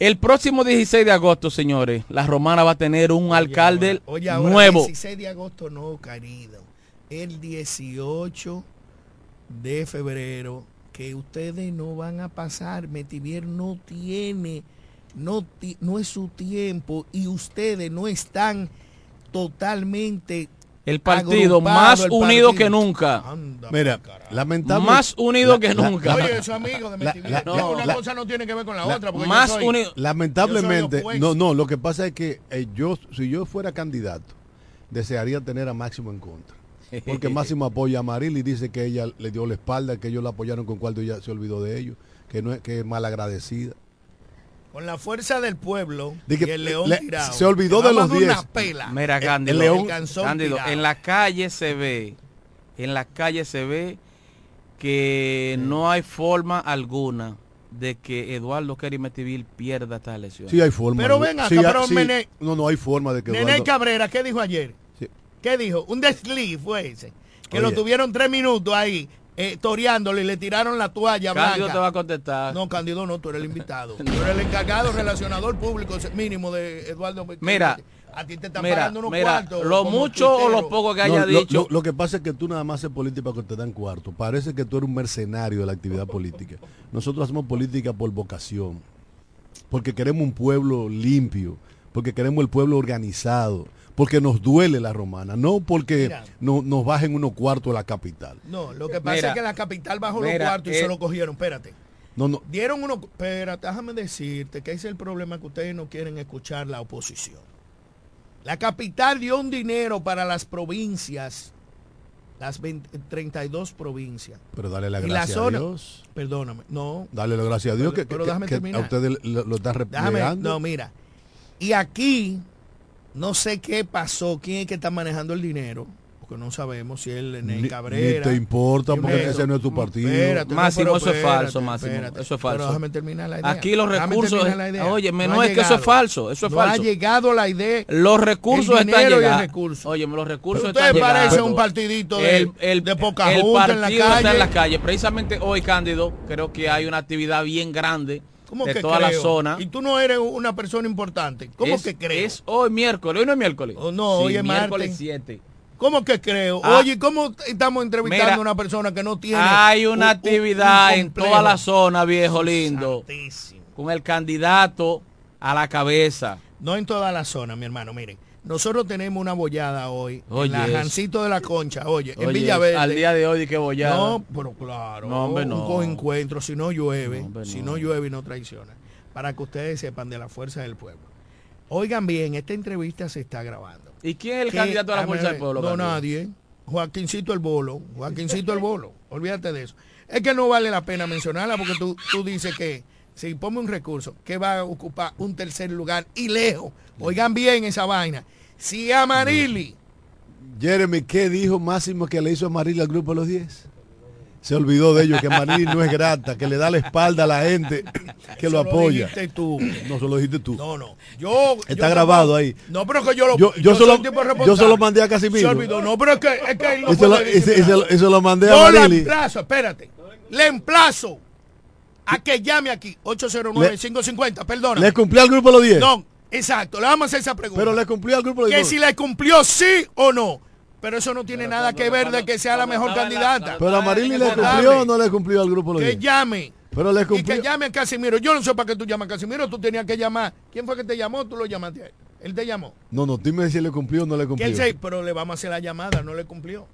[SPEAKER 4] El próximo 16 de agosto, señores, la romana va a tener un
[SPEAKER 1] Oye,
[SPEAKER 4] alcalde
[SPEAKER 1] ahora- oye, ahora,
[SPEAKER 4] nuevo.
[SPEAKER 1] 16 de agosto no, querido. El 18 de febrero, que ustedes no van a pasar. Metivier no tiene, no, ti- no es su tiempo y ustedes no están totalmente
[SPEAKER 4] El partido
[SPEAKER 1] agrupado,
[SPEAKER 4] más
[SPEAKER 1] el
[SPEAKER 4] unido
[SPEAKER 1] partido.
[SPEAKER 4] que nunca.
[SPEAKER 1] Anda,
[SPEAKER 2] Mira, lamentable.
[SPEAKER 4] Más unido
[SPEAKER 2] la-
[SPEAKER 4] que
[SPEAKER 2] la-
[SPEAKER 4] nunca.
[SPEAKER 1] Oye, eso amigo de
[SPEAKER 2] la-
[SPEAKER 1] Metivier.
[SPEAKER 2] la-
[SPEAKER 1] No, una
[SPEAKER 2] la-
[SPEAKER 1] cosa no tiene que ver con la,
[SPEAKER 2] la-
[SPEAKER 1] otra. Porque
[SPEAKER 4] más
[SPEAKER 1] yo soy,
[SPEAKER 4] unido.
[SPEAKER 2] Lamentablemente,
[SPEAKER 1] Yo soy
[SPEAKER 2] no, no, lo que pasa es que eh, yo, si yo fuera candidato, desearía tener a Máximo en contra. Porque Máximo apoya a Maril y dice que ella le dio la espalda, que ellos la apoyaron con cuarto y ya se olvidó de ellos, que no es, que es malagradecida.
[SPEAKER 1] Con la fuerza del pueblo
[SPEAKER 2] De que
[SPEAKER 1] y el león
[SPEAKER 2] le-
[SPEAKER 1] tirado.
[SPEAKER 2] se olvidó de los
[SPEAKER 1] a dar
[SPEAKER 2] 10.
[SPEAKER 1] Una pela.
[SPEAKER 4] Mira, Cándido,
[SPEAKER 2] el león-
[SPEAKER 1] El
[SPEAKER 4] Cándido, en la calle se ve, en la calle se ve que no hay forma alguna de que Eduardo Kerry Metivil pierda esta elección.
[SPEAKER 2] Sí hay forma.
[SPEAKER 1] Pero
[SPEAKER 2] de-
[SPEAKER 1] ven acá,
[SPEAKER 2] sí
[SPEAKER 1] pero
[SPEAKER 2] sí,
[SPEAKER 1] Mene-
[SPEAKER 2] no, no hay forma de que
[SPEAKER 1] Nene
[SPEAKER 2] Eduardo-
[SPEAKER 1] Cabrera, ¿qué dijo ayer?
[SPEAKER 2] Sí.
[SPEAKER 1] ¿Qué dijo? Un desliz fue ese. Que
[SPEAKER 2] Oye.
[SPEAKER 1] lo tuvieron tres minutos ahí, eh, toreándolo y le tiraron la toalla
[SPEAKER 4] Cándido
[SPEAKER 1] blanca.
[SPEAKER 4] te va a contestar.
[SPEAKER 1] No, Cándido no, tú eres el invitado. Tú eres el encargado, relacionador público mínimo de Eduardo.
[SPEAKER 4] Mira,
[SPEAKER 1] a ti te están
[SPEAKER 4] Mira,
[SPEAKER 1] pagando unos
[SPEAKER 4] mira,
[SPEAKER 1] cuartos.
[SPEAKER 4] lo mucho o lo poco que
[SPEAKER 2] No,
[SPEAKER 4] haya
[SPEAKER 2] lo,
[SPEAKER 4] dicho.
[SPEAKER 2] lo- lo que pasa es que tú nada más haces política porque te dan cuarto. Parece que tú eres un mercenario de la actividad política. Nosotros hacemos política por vocación, porque queremos un pueblo limpio, porque queremos el pueblo organizado, porque nos duele la romana, no porque
[SPEAKER 1] Mira.
[SPEAKER 2] no, nos bajen unos cuartos a la capital.
[SPEAKER 1] No, lo que pasa
[SPEAKER 4] Mira,
[SPEAKER 1] es que la capital bajó los
[SPEAKER 4] mira,
[SPEAKER 1] cuartos y
[SPEAKER 4] eh,
[SPEAKER 1] se lo cogieron. Espérate.
[SPEAKER 2] No, no,
[SPEAKER 1] Dieron uno. Espérate, déjame decirte que ese es el problema que ustedes no quieren escuchar la oposición. La capital dio un dinero para las provincias, las 20 32 provincias.
[SPEAKER 2] pero dale la gracia a Dios.
[SPEAKER 1] Perdóname, no,
[SPEAKER 2] Dale la gracia a Dios
[SPEAKER 1] Pero-
[SPEAKER 2] que,
[SPEAKER 1] pero
[SPEAKER 2] que-
[SPEAKER 1] déjame
[SPEAKER 2] que
[SPEAKER 1] terminar.
[SPEAKER 2] a ustedes lo, lo están
[SPEAKER 1] déjame, no, mira. Y aquí, no sé qué pasó, quién es que está manejando el dinero, porque no sabemos si es el Ney
[SPEAKER 2] ni,
[SPEAKER 1] Cabrera.
[SPEAKER 2] ni te importa porque ese no es tu partido.
[SPEAKER 1] Espérate,
[SPEAKER 4] Máximo, eso es
[SPEAKER 1] espérate,
[SPEAKER 4] falso, Máximo,
[SPEAKER 1] espérate.
[SPEAKER 4] eso es falso.
[SPEAKER 1] Pero déjame terminar la idea.
[SPEAKER 4] Aquí los recursos, oye,
[SPEAKER 1] No
[SPEAKER 4] no, es que eso es falso, eso es
[SPEAKER 1] no
[SPEAKER 4] falso.
[SPEAKER 1] ha llegado la idea.
[SPEAKER 4] Los recursos
[SPEAKER 1] El
[SPEAKER 4] están
[SPEAKER 1] el
[SPEAKER 4] llegando.
[SPEAKER 1] recurso.
[SPEAKER 4] Oye, los recursos
[SPEAKER 1] Pero
[SPEAKER 4] están
[SPEAKER 1] usted parece
[SPEAKER 4] llegando.
[SPEAKER 1] un partidito de- de poca
[SPEAKER 4] el
[SPEAKER 1] junta en la
[SPEAKER 4] partido está
[SPEAKER 1] calle.
[SPEAKER 4] en la calle. Precisamente hoy, Cándido, creo que hay una actividad bien grande
[SPEAKER 1] ¿Cómo
[SPEAKER 4] de
[SPEAKER 1] que
[SPEAKER 4] toda la zona.
[SPEAKER 1] Y tú no eres una persona importante. ¿Cómo
[SPEAKER 4] es,
[SPEAKER 1] que creo?
[SPEAKER 4] Es hoy miércoles, hoy no es miércoles.
[SPEAKER 1] Oh, no, hoy es
[SPEAKER 4] miércoles
[SPEAKER 1] martes.
[SPEAKER 4] 7.
[SPEAKER 1] ¿Cómo que creo?
[SPEAKER 4] Ah.
[SPEAKER 1] Oye, ¿cómo estamos entrevistando
[SPEAKER 4] Mira,
[SPEAKER 1] a una persona que no tiene
[SPEAKER 4] Hay una
[SPEAKER 1] un- un-
[SPEAKER 4] actividad
[SPEAKER 1] un
[SPEAKER 4] en toda la zona, viejo lindo,
[SPEAKER 1] Santísimo.
[SPEAKER 4] con el candidato a la cabeza.
[SPEAKER 1] No en toda la zona, mi hermano. Miren, Nosotros tenemos una bollada hoy.
[SPEAKER 4] Oye,
[SPEAKER 1] en la. Jancito de la Concha, oye, en Villaverde.
[SPEAKER 4] Al día de hoy, qué bollada.
[SPEAKER 1] No, pero claro.
[SPEAKER 4] No, hombre, no.
[SPEAKER 1] Un encuentro, si no llueve,
[SPEAKER 4] No, hombre,
[SPEAKER 1] si
[SPEAKER 4] no.
[SPEAKER 1] no llueve y no traiciona. Para que ustedes sepan de la fuerza del pueblo. Oigan bien, esta entrevista se está grabando.
[SPEAKER 4] ¿Y quién es el candidato a la fuerza del pueblo?
[SPEAKER 1] No,
[SPEAKER 4] Candido?
[SPEAKER 1] nadie. Joaquincito el Bolo. Joaquincito el Bolo. Olvídate de eso. Es que no vale la pena mencionarla porque tú, tú dices que si ponme un recurso que va a ocupar un tercer lugar y lejos. Oigan bien esa vaina. Si Amarili,
[SPEAKER 2] Jeremy, ¿qué dijo Máximo que le hizo a Marili al grupo de los 10? Se olvidó de ellos, que Marili no es grata, que le da la espalda a la gente que lo apoya.
[SPEAKER 1] dijiste tú.
[SPEAKER 2] No, se lo dijiste tú.
[SPEAKER 1] No, no. Yo,
[SPEAKER 2] Está
[SPEAKER 1] yo
[SPEAKER 2] grabado ahí.
[SPEAKER 1] No, pero que yo lo
[SPEAKER 2] Yo- yo solo- yo
[SPEAKER 1] responsable.
[SPEAKER 2] solo mandé a Casimiro.
[SPEAKER 1] Se olvidó. No, pero es que, es que él no
[SPEAKER 2] Y se lo- y se- y se lo- se lo mandé a
[SPEAKER 1] Yo le
[SPEAKER 2] Marili.
[SPEAKER 1] emplazo, espérate. Le emplazo a que llame aquí. 809-550, perdona.
[SPEAKER 2] ¿Le cumplió al grupo los 10?
[SPEAKER 1] No, exacto. Le vamos a hacer esa pregunta.
[SPEAKER 2] Pero le cumplió al grupo de los
[SPEAKER 1] que
[SPEAKER 2] 10.
[SPEAKER 1] si le cumplió sí o no. Pero eso no tiene nada que ver de que sea la mejor candidata.
[SPEAKER 2] Pero a Marili le cumplió o no le cumplió al grupo los
[SPEAKER 1] Que
[SPEAKER 2] 10.
[SPEAKER 1] llame.
[SPEAKER 2] Pero le
[SPEAKER 1] Y que
[SPEAKER 2] cumplió.
[SPEAKER 1] llame a Casimiro. Yo no sé para qué tú llamas a Casimiro. Tú tenías que llamar. ¿Quién fue que te llamó? Tú lo llamaste a él. Él te llamó.
[SPEAKER 2] No, no, dime si le cumplió o no le
[SPEAKER 1] Que
[SPEAKER 2] cumplió.
[SPEAKER 1] él se- pero le vamos a hacer la llamada. No le cumplió.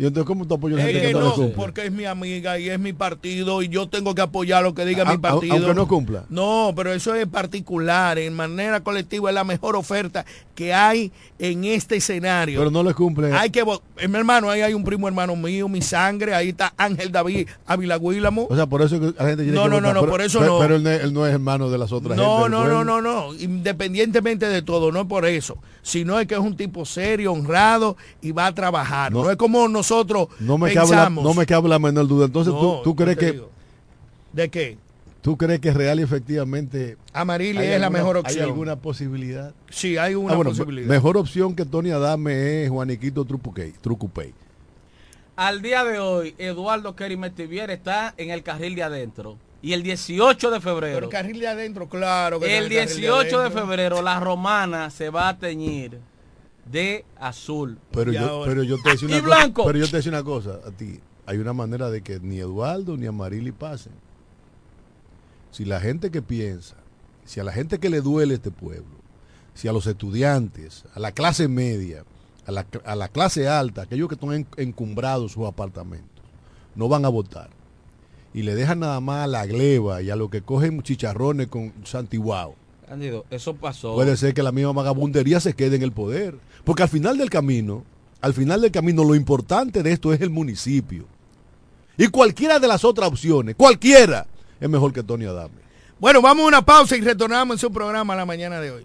[SPEAKER 2] Y entonces, ¿cómo tú apoyas
[SPEAKER 1] Es que
[SPEAKER 2] no
[SPEAKER 1] porque es mi amiga y es mi partido y yo tengo que apoyar lo que diga
[SPEAKER 2] A-
[SPEAKER 1] mi partido.
[SPEAKER 2] aunque no cumpla.
[SPEAKER 1] No, pero eso es particular, en manera colectiva es la mejor oferta que hay en este escenario.
[SPEAKER 2] Pero no le cumple.
[SPEAKER 1] Hay que eh, mi hermano, ahí hay un primo hermano mío, mi sangre, ahí está Ángel David Ávila Guílamo.
[SPEAKER 2] O sea, por eso es que la gente tiene
[SPEAKER 1] No,
[SPEAKER 2] que
[SPEAKER 1] no, no, no, por eso
[SPEAKER 2] pero-
[SPEAKER 1] no.
[SPEAKER 2] Pero él, no es- él no es hermano de las otras
[SPEAKER 1] No,
[SPEAKER 2] gente
[SPEAKER 1] no, no,
[SPEAKER 2] pueblo.
[SPEAKER 1] no, no, independientemente de todo, no es por eso, sino es que es un tipo serio, honrado y va a trabajar. No,
[SPEAKER 2] No.
[SPEAKER 1] es como nosotros
[SPEAKER 2] No me cabe la,
[SPEAKER 1] pensamos.
[SPEAKER 2] no me cabe la menor duda. Entonces,
[SPEAKER 1] No,
[SPEAKER 2] ¿tú, tú crees que
[SPEAKER 1] digo. ¿De qué?
[SPEAKER 2] tú crees que real y efectivamente
[SPEAKER 1] Amarili
[SPEAKER 2] hay
[SPEAKER 1] es la
[SPEAKER 2] alguna-
[SPEAKER 1] mejor
[SPEAKER 2] ¿Hay
[SPEAKER 1] opción.
[SPEAKER 2] alguna posibilidad?
[SPEAKER 1] Sí, hay una
[SPEAKER 2] Ah, bueno,
[SPEAKER 1] posibilidad.
[SPEAKER 2] mejor opción que Tony Adame es Juaniquito Trucupey.
[SPEAKER 4] Al día de hoy, Eduardo Kerry Metivier está en el carril de adentro. Y el 18 de
[SPEAKER 1] Pero
[SPEAKER 4] febrero,
[SPEAKER 1] el carril de adentro, claro. Que
[SPEAKER 4] el
[SPEAKER 1] carril
[SPEAKER 4] 18 de
[SPEAKER 1] adentro.
[SPEAKER 4] febrero, la romana se va a teñir de azul.
[SPEAKER 2] Pero yo,
[SPEAKER 1] ahora-
[SPEAKER 2] pero yo te decía
[SPEAKER 4] Y
[SPEAKER 2] una cosa,
[SPEAKER 4] blanco.
[SPEAKER 2] pero yo te decía una cosa a ti. Hay una manera de que ni Eduardo ni Amarili pasen. Si la gente que piensa, si a la gente que le duele este pueblo, si a los estudiantes, a la clase media, a la, a la clase alta, aquellos que están en- encumbrados sus apartamentos, no van a votar. Y le dejan nada más a la gleba y a los que cogen chicharrones con santiguao.
[SPEAKER 4] Cándido, eso pasó.
[SPEAKER 2] Puede ser que la misma vagabundería se quede en el poder. Porque al final del camino, al final del camino, lo importante de esto es el municipio. Y cualquiera de las otras opciones, cualquiera, es mejor que Tony Adame.
[SPEAKER 1] Bueno, vamos a una pausa y retornamos en su programa la mañana de hoy.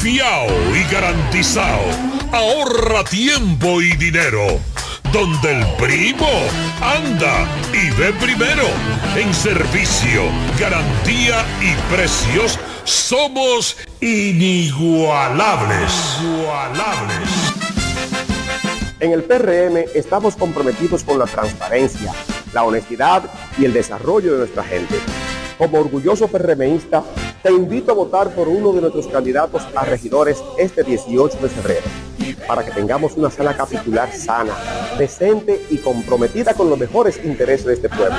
[SPEAKER 5] fiao y garantizado. Ahorra tiempo y dinero. Donde el primo anda y ve primero. En servicio, garantía y precios somos inigualables. Inigualables.
[SPEAKER 6] En el PRM estamos comprometidos con la transparencia, la honestidad y el desarrollo de nuestra gente. Como orgulloso PRMista, te invito a votar por uno de nuestros candidatos a regidores este 18 de febrero para que tengamos una sala capitular sana, decente y comprometida con los mejores intereses de este pueblo.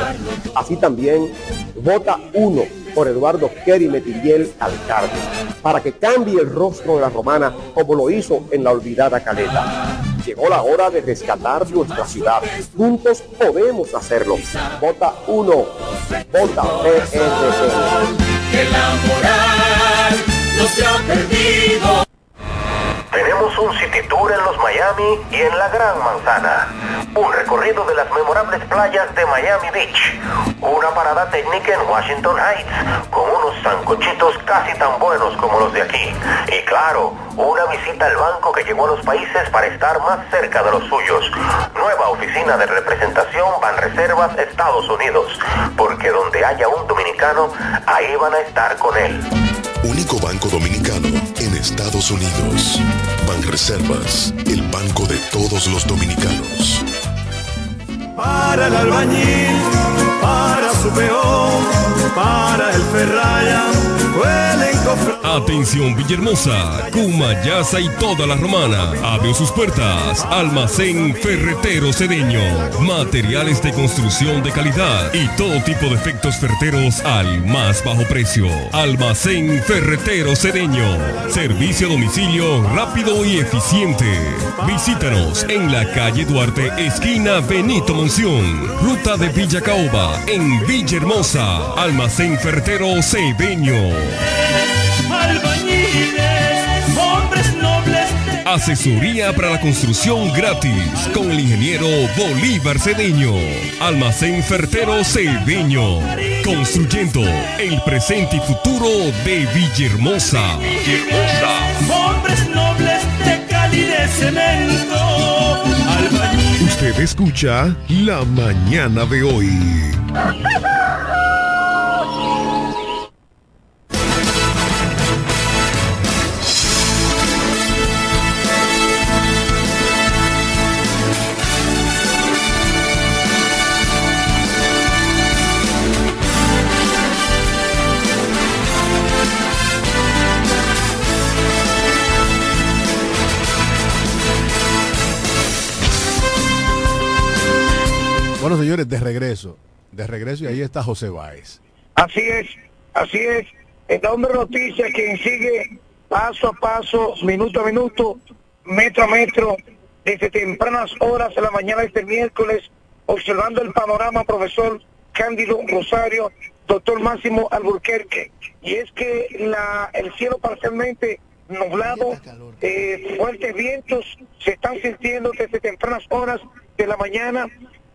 [SPEAKER 6] Así también, vota uno por Eduardo Kerry Metiriel Alcalde, para que cambie el rostro de la romana como lo hizo en la olvidada Caleta. Llegó la hora de rescatar nuestra ciudad. Juntos podemos hacerlo. Vota 1. Vota PRD.
[SPEAKER 7] Que la moral no se ha perdido.
[SPEAKER 8] Tenemos un City Tour en los Miami y en la Gran Manzana. Un recorrido de las memorables playas de Miami Beach. Una parada técnica en Washington Heights con unos sancochitos casi tan buenos como los de aquí. Y claro, una visita al banco que llegó a los países para estar más cerca de los suyos. Nueva oficina de representación Banreservas Estados Unidos. Porque donde haya un dominicano, ahí van a estar con él.
[SPEAKER 9] Único banco dominicano Estados Unidos. Banreservas, el banco de todos los dominicanos.
[SPEAKER 7] Para el albañil, para su peón, para el ferraya,
[SPEAKER 10] Atención Villahermosa, Cumayasa y toda la romana. Abre sus puertas. Almacén Ferretero Cedeño. Materiales de construcción de calidad y todo tipo de efectos ferreteros al más bajo precio. Almacén Ferretero Cedeño. Servicio a domicilio rápido y eficiente. Visítanos en la calle Duarte, esquina Benito Monción. Ruta de Villa Caoba, en Villahermosa. Almacén Ferretero Cedeño. Asesoría para la construcción gratis con el ingeniero Bolívar Cedeño. Almacén Fertero Cedeño. Construyendo el presente y futuro de Villahermosa.
[SPEAKER 7] hombres nobles de Cali de cemento.
[SPEAKER 5] Usted escucha La Mañana de hoy.
[SPEAKER 2] Señores, de regreso. De regreso y ahí está José Báez.
[SPEAKER 11] Así es, así es. El hombre noticias quien sigue paso a paso, minuto a minuto, metro a metro, desde tempranas horas de la mañana este miércoles, observando el panorama, profesor Cándido Rosario, doctor Máximo Alburquerque. Y es que la, el cielo parcialmente nublado, eh, fuertes vientos se están sintiendo desde tempranas horas de la mañana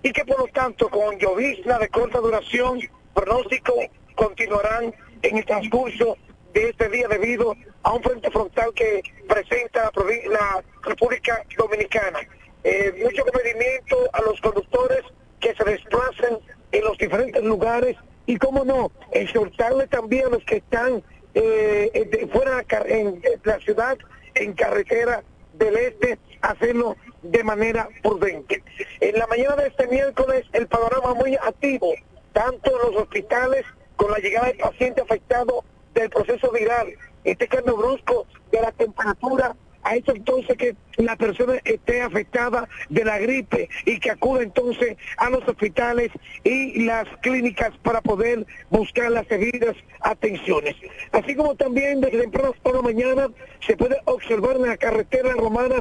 [SPEAKER 11] y que por lo tanto con llovizna de corta duración, pronóstico continuarán en el transcurso de este día debido a un frente frontal que presenta la, la República Dominicana. Eh, mucho comedimiento a los conductores que se desplacen en los diferentes lugares y, cómo no, exhortarle también a los que están eh, fuera en de la ciudad, en carretera del este, hacerlo de manera prudente. En la mañana de este miércoles el panorama muy activo, tanto en los hospitales con la llegada del paciente afectado del proceso viral, este cambio brusco de la temperatura ha hecho entonces que la persona esté afectada de la gripe y que acude entonces a los hospitales y las clínicas para poder buscar las debidas atenciones. Así como también desde temprano por la mañana se puede observar en la carretera romana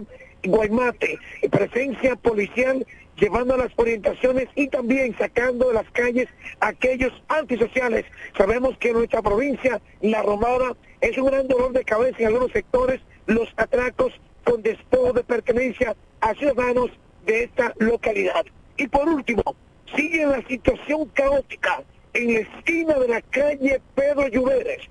[SPEAKER 11] Guaymate, presencia policial llevando las orientaciones y también sacando de las calles aquellos antisociales. Sabemos que en nuestra provincia, la romana, es un gran dolor de cabeza en algunos sectores, los atracos con despojo de pertenencia a ciudadanos de esta localidad. Y por último, sigue la situación caótica en la esquina de la calle Pedro Lluveres,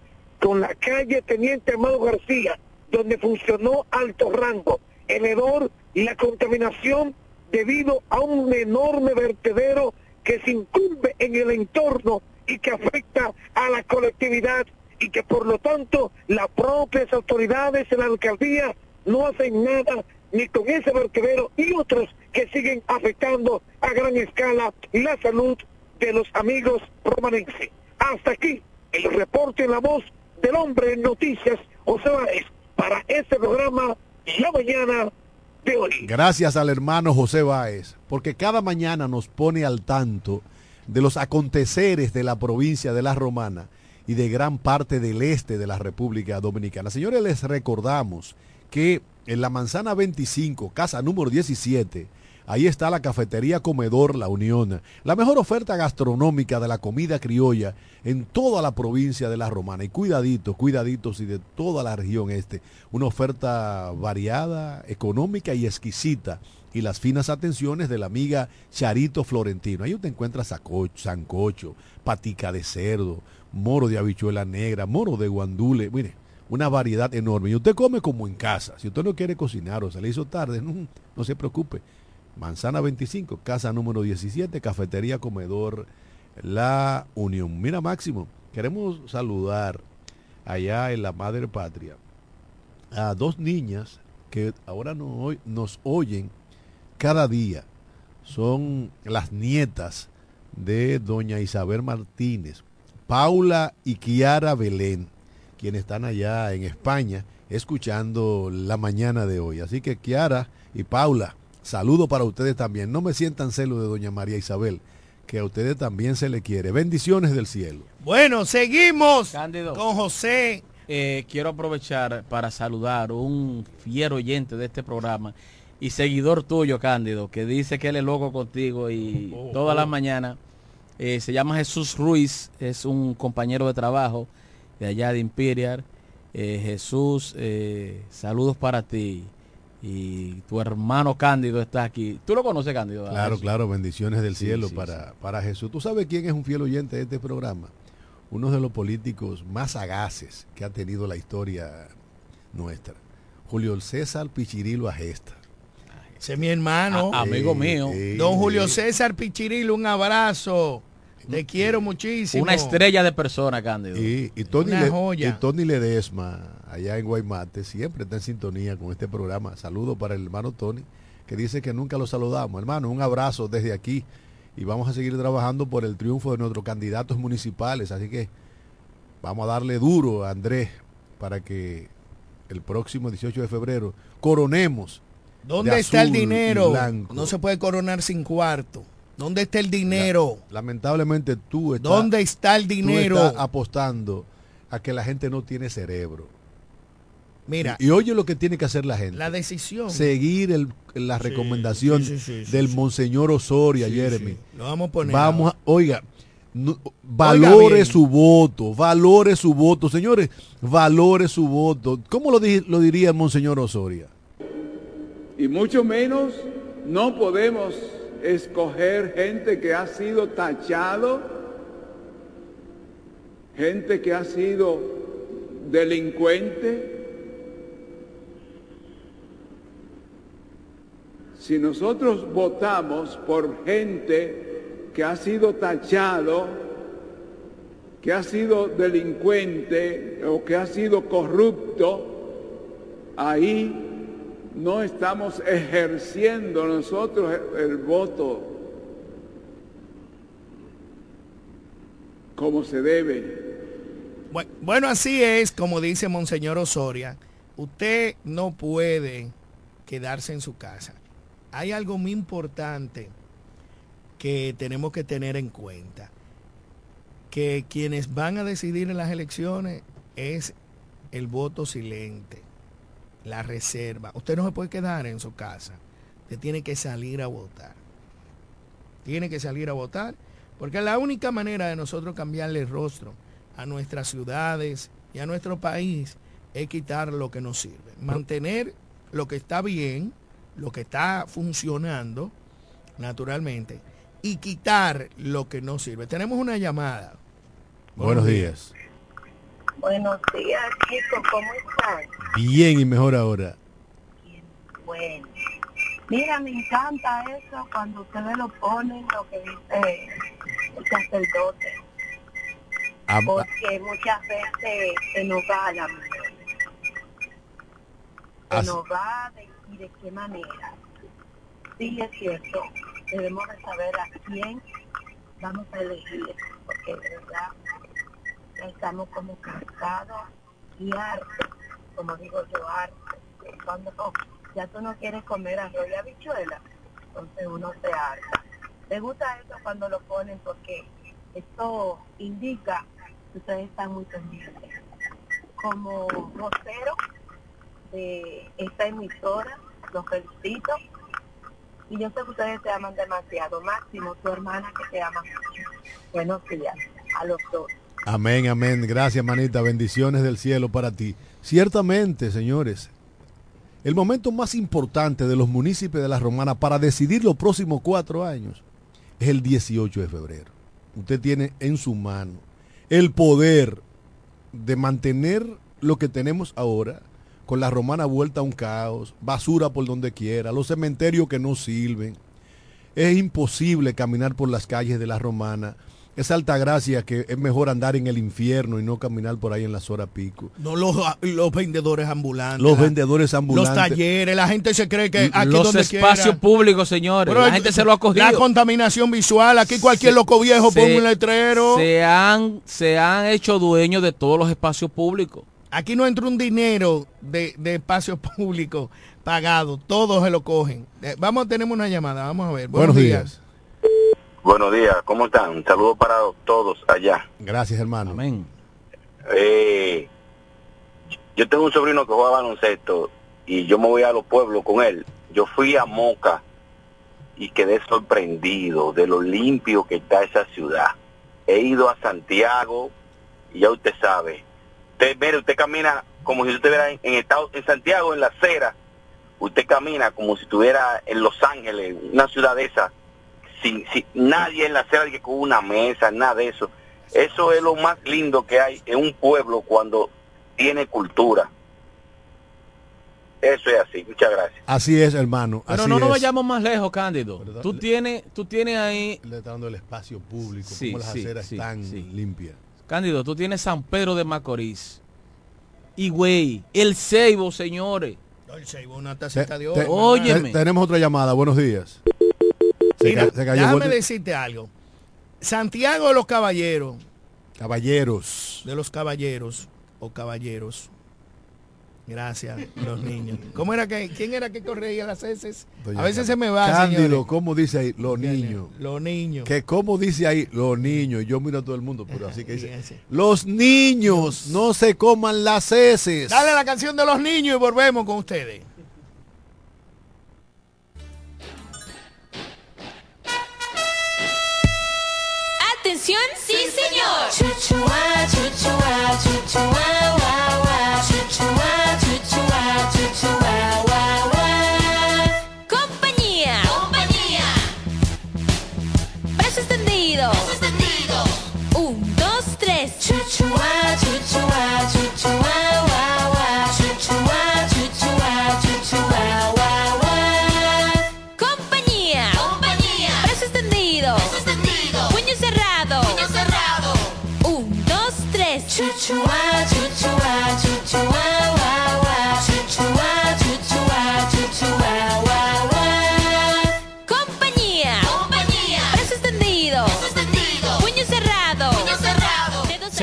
[SPEAKER 11] con la calle Teniente Amado García, donde funcionó alto rango, el hedor y la contaminación debido a un enorme vertedero que se incumbe en el entorno y que afecta a la colectividad y que por lo tanto las propias autoridades en la alcaldía no hacen nada ni con ese vertedero y otros que siguen afectando a gran escala la salud de los amigos romanenses. Hasta aquí el reporte en la voz del hombre en noticias, José Báez, para este programa Mañana.
[SPEAKER 2] Gracias al hermano José Báez, porque cada mañana nos pone al tanto de los aconteceres de la provincia de La Romana y de gran parte del este de la República Dominicana. Señores, les recordamos que en la manzana 25, casa número 17, ahí está la cafetería Comedor La Unión, la mejor oferta gastronómica de la comida criolla en toda la provincia de La Romana. Y cuidaditos, cuidaditos y de toda la región este. Una oferta variada, económica y exquisita y las finas atenciones de la amiga Charito Florentino. Ahí usted encuentra sancocho, patica de cerdo, moro de habichuela negra, moro de guandule, mire, una variedad enorme. Y usted come como en casa. Si usted no quiere cocinar o se le hizo tarde, no, no se preocupe. Manzana 25, casa número 17, cafetería comedor La Unión. Mira, Máximo, queremos saludar allá en la Madre Patria a dos niñas que ahora nos, oyen cada día. Son las nietas de doña Isabel Martínez, Paula y Kiara Belén, quienes están allá en España escuchando la mañana de hoy. Así que Kiara y Paula, saludo para ustedes también. No me sientan celos de doña María Isabel, que a ustedes también se le quiere. Bendiciones del cielo.
[SPEAKER 1] Bueno, seguimos
[SPEAKER 4] Cándido.
[SPEAKER 1] con José.
[SPEAKER 4] Eh, quiero aprovechar para saludar un fiel oyente de este programa y seguidor tuyo, Cándido, que dice que él es loco contigo y
[SPEAKER 1] Oh,
[SPEAKER 4] todas las
[SPEAKER 1] oh.
[SPEAKER 4] mañanas. Eh, se llama Jesús Ruiz, es un compañero de trabajo de allá de Imperial. Eh, Jesús, eh, saludos para ti. Y tu hermano Cándido está aquí. ¿Tú lo conoces, Cándido?
[SPEAKER 2] Claro, claro, bendiciones del
[SPEAKER 4] Sí,
[SPEAKER 2] cielo
[SPEAKER 4] sí,
[SPEAKER 2] para, para Jesús. ¿Tú sabes quién es un fiel oyente de este programa? Uno de los políticos más sagaces que ha tenido la historia nuestra. Julio César Pichirilo Agesta.
[SPEAKER 1] Ese es mi hermano.
[SPEAKER 4] A- amigo mío.
[SPEAKER 1] Don Julio César Pichirilo, un abrazo. Te quiero muchísimo.
[SPEAKER 4] Una estrella de persona, Cándido.
[SPEAKER 2] Y, y Tony,
[SPEAKER 1] Una
[SPEAKER 2] Le-
[SPEAKER 1] joya.
[SPEAKER 2] y Tony Ledesma, allá en Guaymate, siempre está en sintonía con este programa. Saludo para el hermano Tony, que dice que nunca lo saludamos. Hermano, un abrazo desde aquí. Y vamos a seguir trabajando por el triunfo de nuestros candidatos municipales. Así que vamos a darle duro a Andrés para que el próximo 18 de febrero coronemos.
[SPEAKER 1] ¿Dónde
[SPEAKER 2] de
[SPEAKER 1] está el dinero? No se puede coronar sin cuarto. ¿Dónde está el dinero?
[SPEAKER 2] Lamentablemente tú estás,
[SPEAKER 1] ¿Dónde está el
[SPEAKER 2] tú
[SPEAKER 1] dinero?
[SPEAKER 2] estás apostando a que la gente no tiene cerebro.
[SPEAKER 1] Mira,
[SPEAKER 2] Y oye lo que tiene que hacer la gente.
[SPEAKER 1] la decisión.
[SPEAKER 2] Seguir el- la recomendación
[SPEAKER 1] sí, sí, sí,
[SPEAKER 2] del
[SPEAKER 1] sí.
[SPEAKER 2] Monseñor Osoria,
[SPEAKER 1] Sí,
[SPEAKER 2] Jeremy.
[SPEAKER 1] sí. Lo vamos a poner.
[SPEAKER 2] Vamos a, oiga, no- valore su voto, valore su voto. Señores, valore su voto. ¿Cómo lo, di- lo diría el Monseñor Osoria?
[SPEAKER 12] Y mucho menos no podemos escoger gente que ha sido tachado, gente que ha sido delincuente. Si nosotros votamos por gente que ha sido tachado, que ha sido delincuente o que ha sido corrupto, ahí no estamos ejerciendo nosotros el, voto como se debe.
[SPEAKER 1] Bu- Bueno, así es, como dice Monseñor Osoria. Usted no puede quedarse en su casa. Hay algo muy importante que tenemos que tener en cuenta. Que quienes van a decidir en las elecciones es el voto silente, la reserva. Usted no se puede quedar en su casa. Usted tiene que salir a votar. Tiene que salir a votar porque la única manera de nosotros cambiarle el rostro a nuestras ciudades y a nuestro país es quitar lo que nos sirve. Mantener lo que está bien, lo que está funcionando, naturalmente, y quitar lo que no sirve. Tenemos una llamada.
[SPEAKER 2] Buenos días.
[SPEAKER 13] Buenos días, chicos, ¿cómo están?
[SPEAKER 2] Bien y mejor ahora.
[SPEAKER 13] Bueno, mira, me encanta eso cuando ustedes lo ponen, lo que dice el sacerdote,
[SPEAKER 2] Am-
[SPEAKER 13] porque muchas veces se nos va la mano. Se nos va de, de qué manera. Sí, es cierto, debemos de saber a quién vamos a elegir, porque de verdad estamos como cansados y hartos, como digo yo, hartos, cuando ya tú no quieres comer arroz y habichuela, entonces uno se harta. ¿Te gusta eso cuando lo ponen? Porque esto indica que ustedes están muy pendientes. Como vocero de esta emisora, los felicito. Y yo sé que ustedes te aman demasiado. Máximo, tu hermana que te ama. Buenos días a los dos.
[SPEAKER 2] Amén, amén. Gracias, manita. Bendiciones del cielo para ti. Ciertamente, señores, el momento más importante de los municipios de la Romana para decidir los próximos cuatro años es el 18 de febrero. Usted tiene en su mano el poder de mantener lo que tenemos ahora, con la romana vuelta a un caos, basura por donde quiera, los cementerios que no sirven. Es imposible caminar por las calles de la romana. Es alta gracia que es mejor andar en el infierno y no caminar por ahí en las horas pico.
[SPEAKER 1] No los, los vendedores ambulantes.
[SPEAKER 2] Los
[SPEAKER 1] la-
[SPEAKER 2] vendedores ambulantes.
[SPEAKER 1] Los talleres, la gente se cree que aquí
[SPEAKER 4] Los
[SPEAKER 1] donde
[SPEAKER 4] espacios
[SPEAKER 1] quiera.
[SPEAKER 4] públicos, señores.
[SPEAKER 1] Pero
[SPEAKER 4] la gente se lo ha cogido.
[SPEAKER 1] La contaminación visual, aquí cualquier
[SPEAKER 4] Se-
[SPEAKER 1] loco viejo
[SPEAKER 4] se-
[SPEAKER 1] pone un letrero.
[SPEAKER 4] Se han, se han hecho dueños de todos los espacios públicos.
[SPEAKER 1] Aquí no entra un dinero de, de espacios públicos pagado, todos se lo cogen. Eh, vamos, tenemos una llamada, vamos a ver.
[SPEAKER 2] Buenos días.
[SPEAKER 14] Buenos días, ¿cómo están? Un saludo para todos allá.
[SPEAKER 2] Gracias, hermano.
[SPEAKER 4] Amén.
[SPEAKER 14] Eh, yo tengo un sobrino que juega baloncesto y yo me voy a los pueblos con él. Yo fui a Moca y quedé sorprendido de lo limpio que está esa ciudad. He ido a Santiago y ya usted sabe. Usted, mire, usted camina como si usted estuviera en, en, Estados- en Santiago, en la acera. Usted camina como si estuviera en Los Ángeles, una ciudad de esa sin, sin nadie en la acera que con una mesa, nada de eso. Eso es lo más lindo que hay en un pueblo cuando tiene cultura. Eso es así. Muchas gracias.
[SPEAKER 2] Así es, hermano.
[SPEAKER 4] Pero
[SPEAKER 2] así
[SPEAKER 4] no nos vayamos más lejos, Cándido. Tú tienes, tú tienes ahí,
[SPEAKER 2] Le está dando el espacio público,
[SPEAKER 4] Sí,
[SPEAKER 2] como las
[SPEAKER 4] sí,
[SPEAKER 2] aceras
[SPEAKER 4] sí,
[SPEAKER 2] están
[SPEAKER 4] sí.
[SPEAKER 2] limpias.
[SPEAKER 4] Cándido, tú tienes San Pedro de Macorís. Y güey, el Ceibo, señores.
[SPEAKER 1] El Seibo, una tacita de
[SPEAKER 2] Te-
[SPEAKER 1] oro.
[SPEAKER 4] Óyeme.
[SPEAKER 2] te- tenemos otra llamada. Buenos días. Se,
[SPEAKER 1] Mira,
[SPEAKER 2] ca- se cayó
[SPEAKER 1] déjame decirte algo. Santiago de los Caballeros,
[SPEAKER 2] Caballeros.
[SPEAKER 1] de los Caballeros o Caballeros. Gracias, los niños. ¿Cómo era que, quién era que corría las heces?
[SPEAKER 2] Doña
[SPEAKER 1] A veces se me va,
[SPEAKER 2] Cándido. ¿cómo dice ahí? Los niños.
[SPEAKER 1] Los niños.
[SPEAKER 2] Que como dice ahí, los niños. Y yo miro a todo el mundo, pero así que dice. Los niños no se coman las heces.
[SPEAKER 1] Dale la canción de los niños y volvemos con ustedes.
[SPEAKER 15] Atención, sí señor. Chuchua, chuchua, chuchua,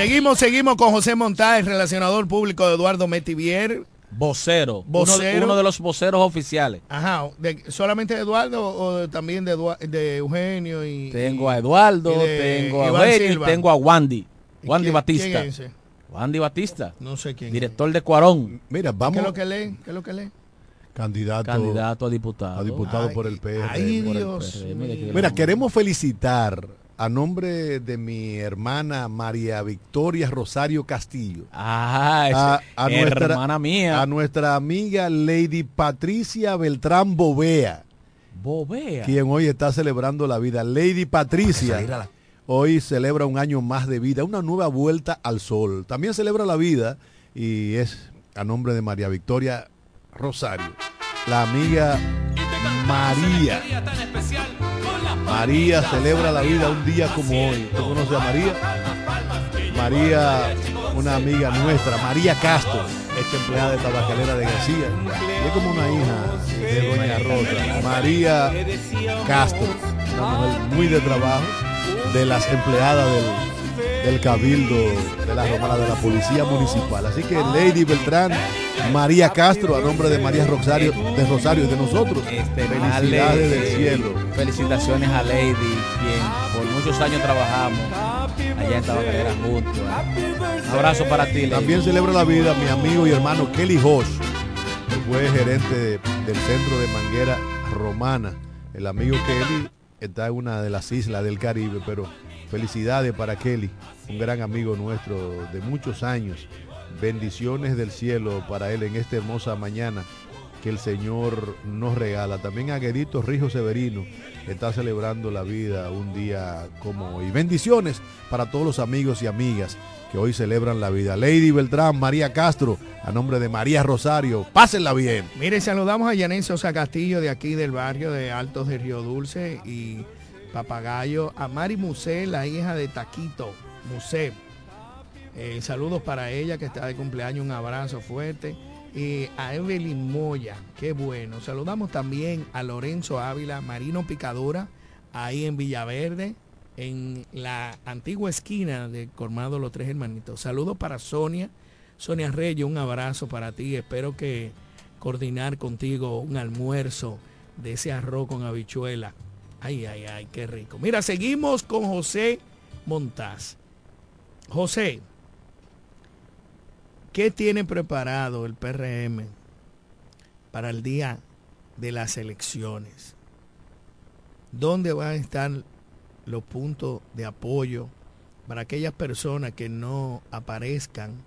[SPEAKER 1] Seguimos, seguimos con José Montáez, relacionador público de Eduardo Metivier.
[SPEAKER 4] Vocero.
[SPEAKER 1] Vocero.
[SPEAKER 4] Uno, uno de los voceros oficiales.
[SPEAKER 1] Ajá, de- ¿solamente de Eduardo o de- también de, Eugenio? Y,
[SPEAKER 4] Tengo a Eduardo,
[SPEAKER 1] y de
[SPEAKER 4] tengo a Eugenio y tengo a Wandy.
[SPEAKER 1] ¿Y
[SPEAKER 4] Wandy
[SPEAKER 1] quién-
[SPEAKER 4] Batista.
[SPEAKER 1] quién es ese?
[SPEAKER 4] Wandy Batista.
[SPEAKER 1] No sé quién.
[SPEAKER 4] Director de Cuarón.
[SPEAKER 2] Mira,
[SPEAKER 1] ¿Qué
[SPEAKER 2] vamos.
[SPEAKER 1] es lo que lee? ¿Qué es lo que lee?
[SPEAKER 2] Candidato,
[SPEAKER 4] Candidato a diputado.
[SPEAKER 2] a diputado
[SPEAKER 1] Ay,
[SPEAKER 2] por el PR.
[SPEAKER 1] ay,
[SPEAKER 2] por el
[SPEAKER 1] Dios
[SPEAKER 2] PR. Mira, queremos felicitar a nombre de mi hermana María Victoria Rosario Castillo.
[SPEAKER 4] Ah,
[SPEAKER 2] a, a nuestra,
[SPEAKER 4] hermana mía.
[SPEAKER 2] a nuestra amiga Lady Patricia Beltrán Bovea,
[SPEAKER 4] Bobea.
[SPEAKER 2] quien hoy está celebrando la vida. Lady Patricia hoy celebra un año más de vida, una nueva vuelta al sol. También celebra la vida y es a nombre de María Victoria Rosario, la amiga María. María celebra la vida un día como hoy. ¿Tú conoces a María? María, una amiga nuestra, María Castro, ex empleada de tabacalera de García. Es como una hija de Doña Rosa. María Castro, una mujer muy de trabajo, de las empleadas del, del Cabildo de la Romana de la Policía Municipal. Así que Lady Beltrán, María Castro, a nombre de María Rosario, de Rosario y de nosotros.
[SPEAKER 4] Este,
[SPEAKER 2] Felicidades del cielo.
[SPEAKER 4] Felicitaciones a Lady, quien por muchos años trabajamos allá en Tabacalera juntos. Un abrazo para ti, Lady.
[SPEAKER 2] También celebra la vida mi amigo y hermano Kelly Hosh, que fue gerente de- del centro de Manguera Romana. El amigo Kelly está en una de las islas del Caribe, pero felicidades para Kelly, un gran amigo nuestro de muchos años. Bendiciones del cielo para él en esta hermosa mañana que el Señor nos regala. También a Guerito Rijo Severino está celebrando la vida un día como hoy. Bendiciones para todos los amigos y amigas que hoy celebran la vida. Lady Beltrán, María Castro, a nombre de María Rosario, pásenla bien.
[SPEAKER 1] Mire, saludamos a Yanet Sosa Castillo de aquí del barrio de Altos de Río Dulce y Papagayo, a Mari Musé, la hija de Taquito Musé. Eh, saludos para ella que está de cumpleaños, un abrazo fuerte. Y a Evelyn Moya, qué bueno. Saludamos también a Lorenzo Ávila, Marino Picadura, ahí en Villaverde, en la antigua esquina de Colmado Los Tres Hermanitos. Saludos para Sonia, Sonia Reyes, un abrazo para ti. Espero que coordinar contigo un almuerzo de ese arroz con habichuela. Ay, ay, ay, qué rico. Mira, seguimos con José Montaz. José, ¿qué tiene preparado el PRM para el día de las elecciones? ¿Dónde van a estar los puntos de apoyo para aquellas personas que no aparezcan?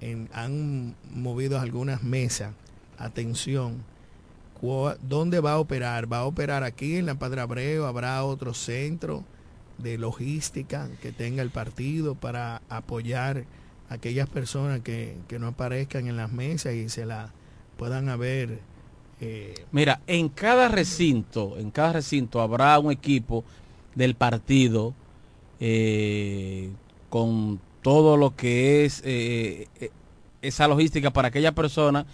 [SPEAKER 1] En, han movido algunas mesas. Atención, ¿dónde va a operar? ¿Va a operar aquí en la Padre Abreu? ¿Habrá otro centro de logística que tenga el partido para apoyar a aquellas personas que, que no aparezcan en las mesas y se la puedan haber eh,
[SPEAKER 4] Mira, en cada recinto, en cada recinto habrá un equipo del partido eh, con todo lo que es eh, esa logística para aquellas personas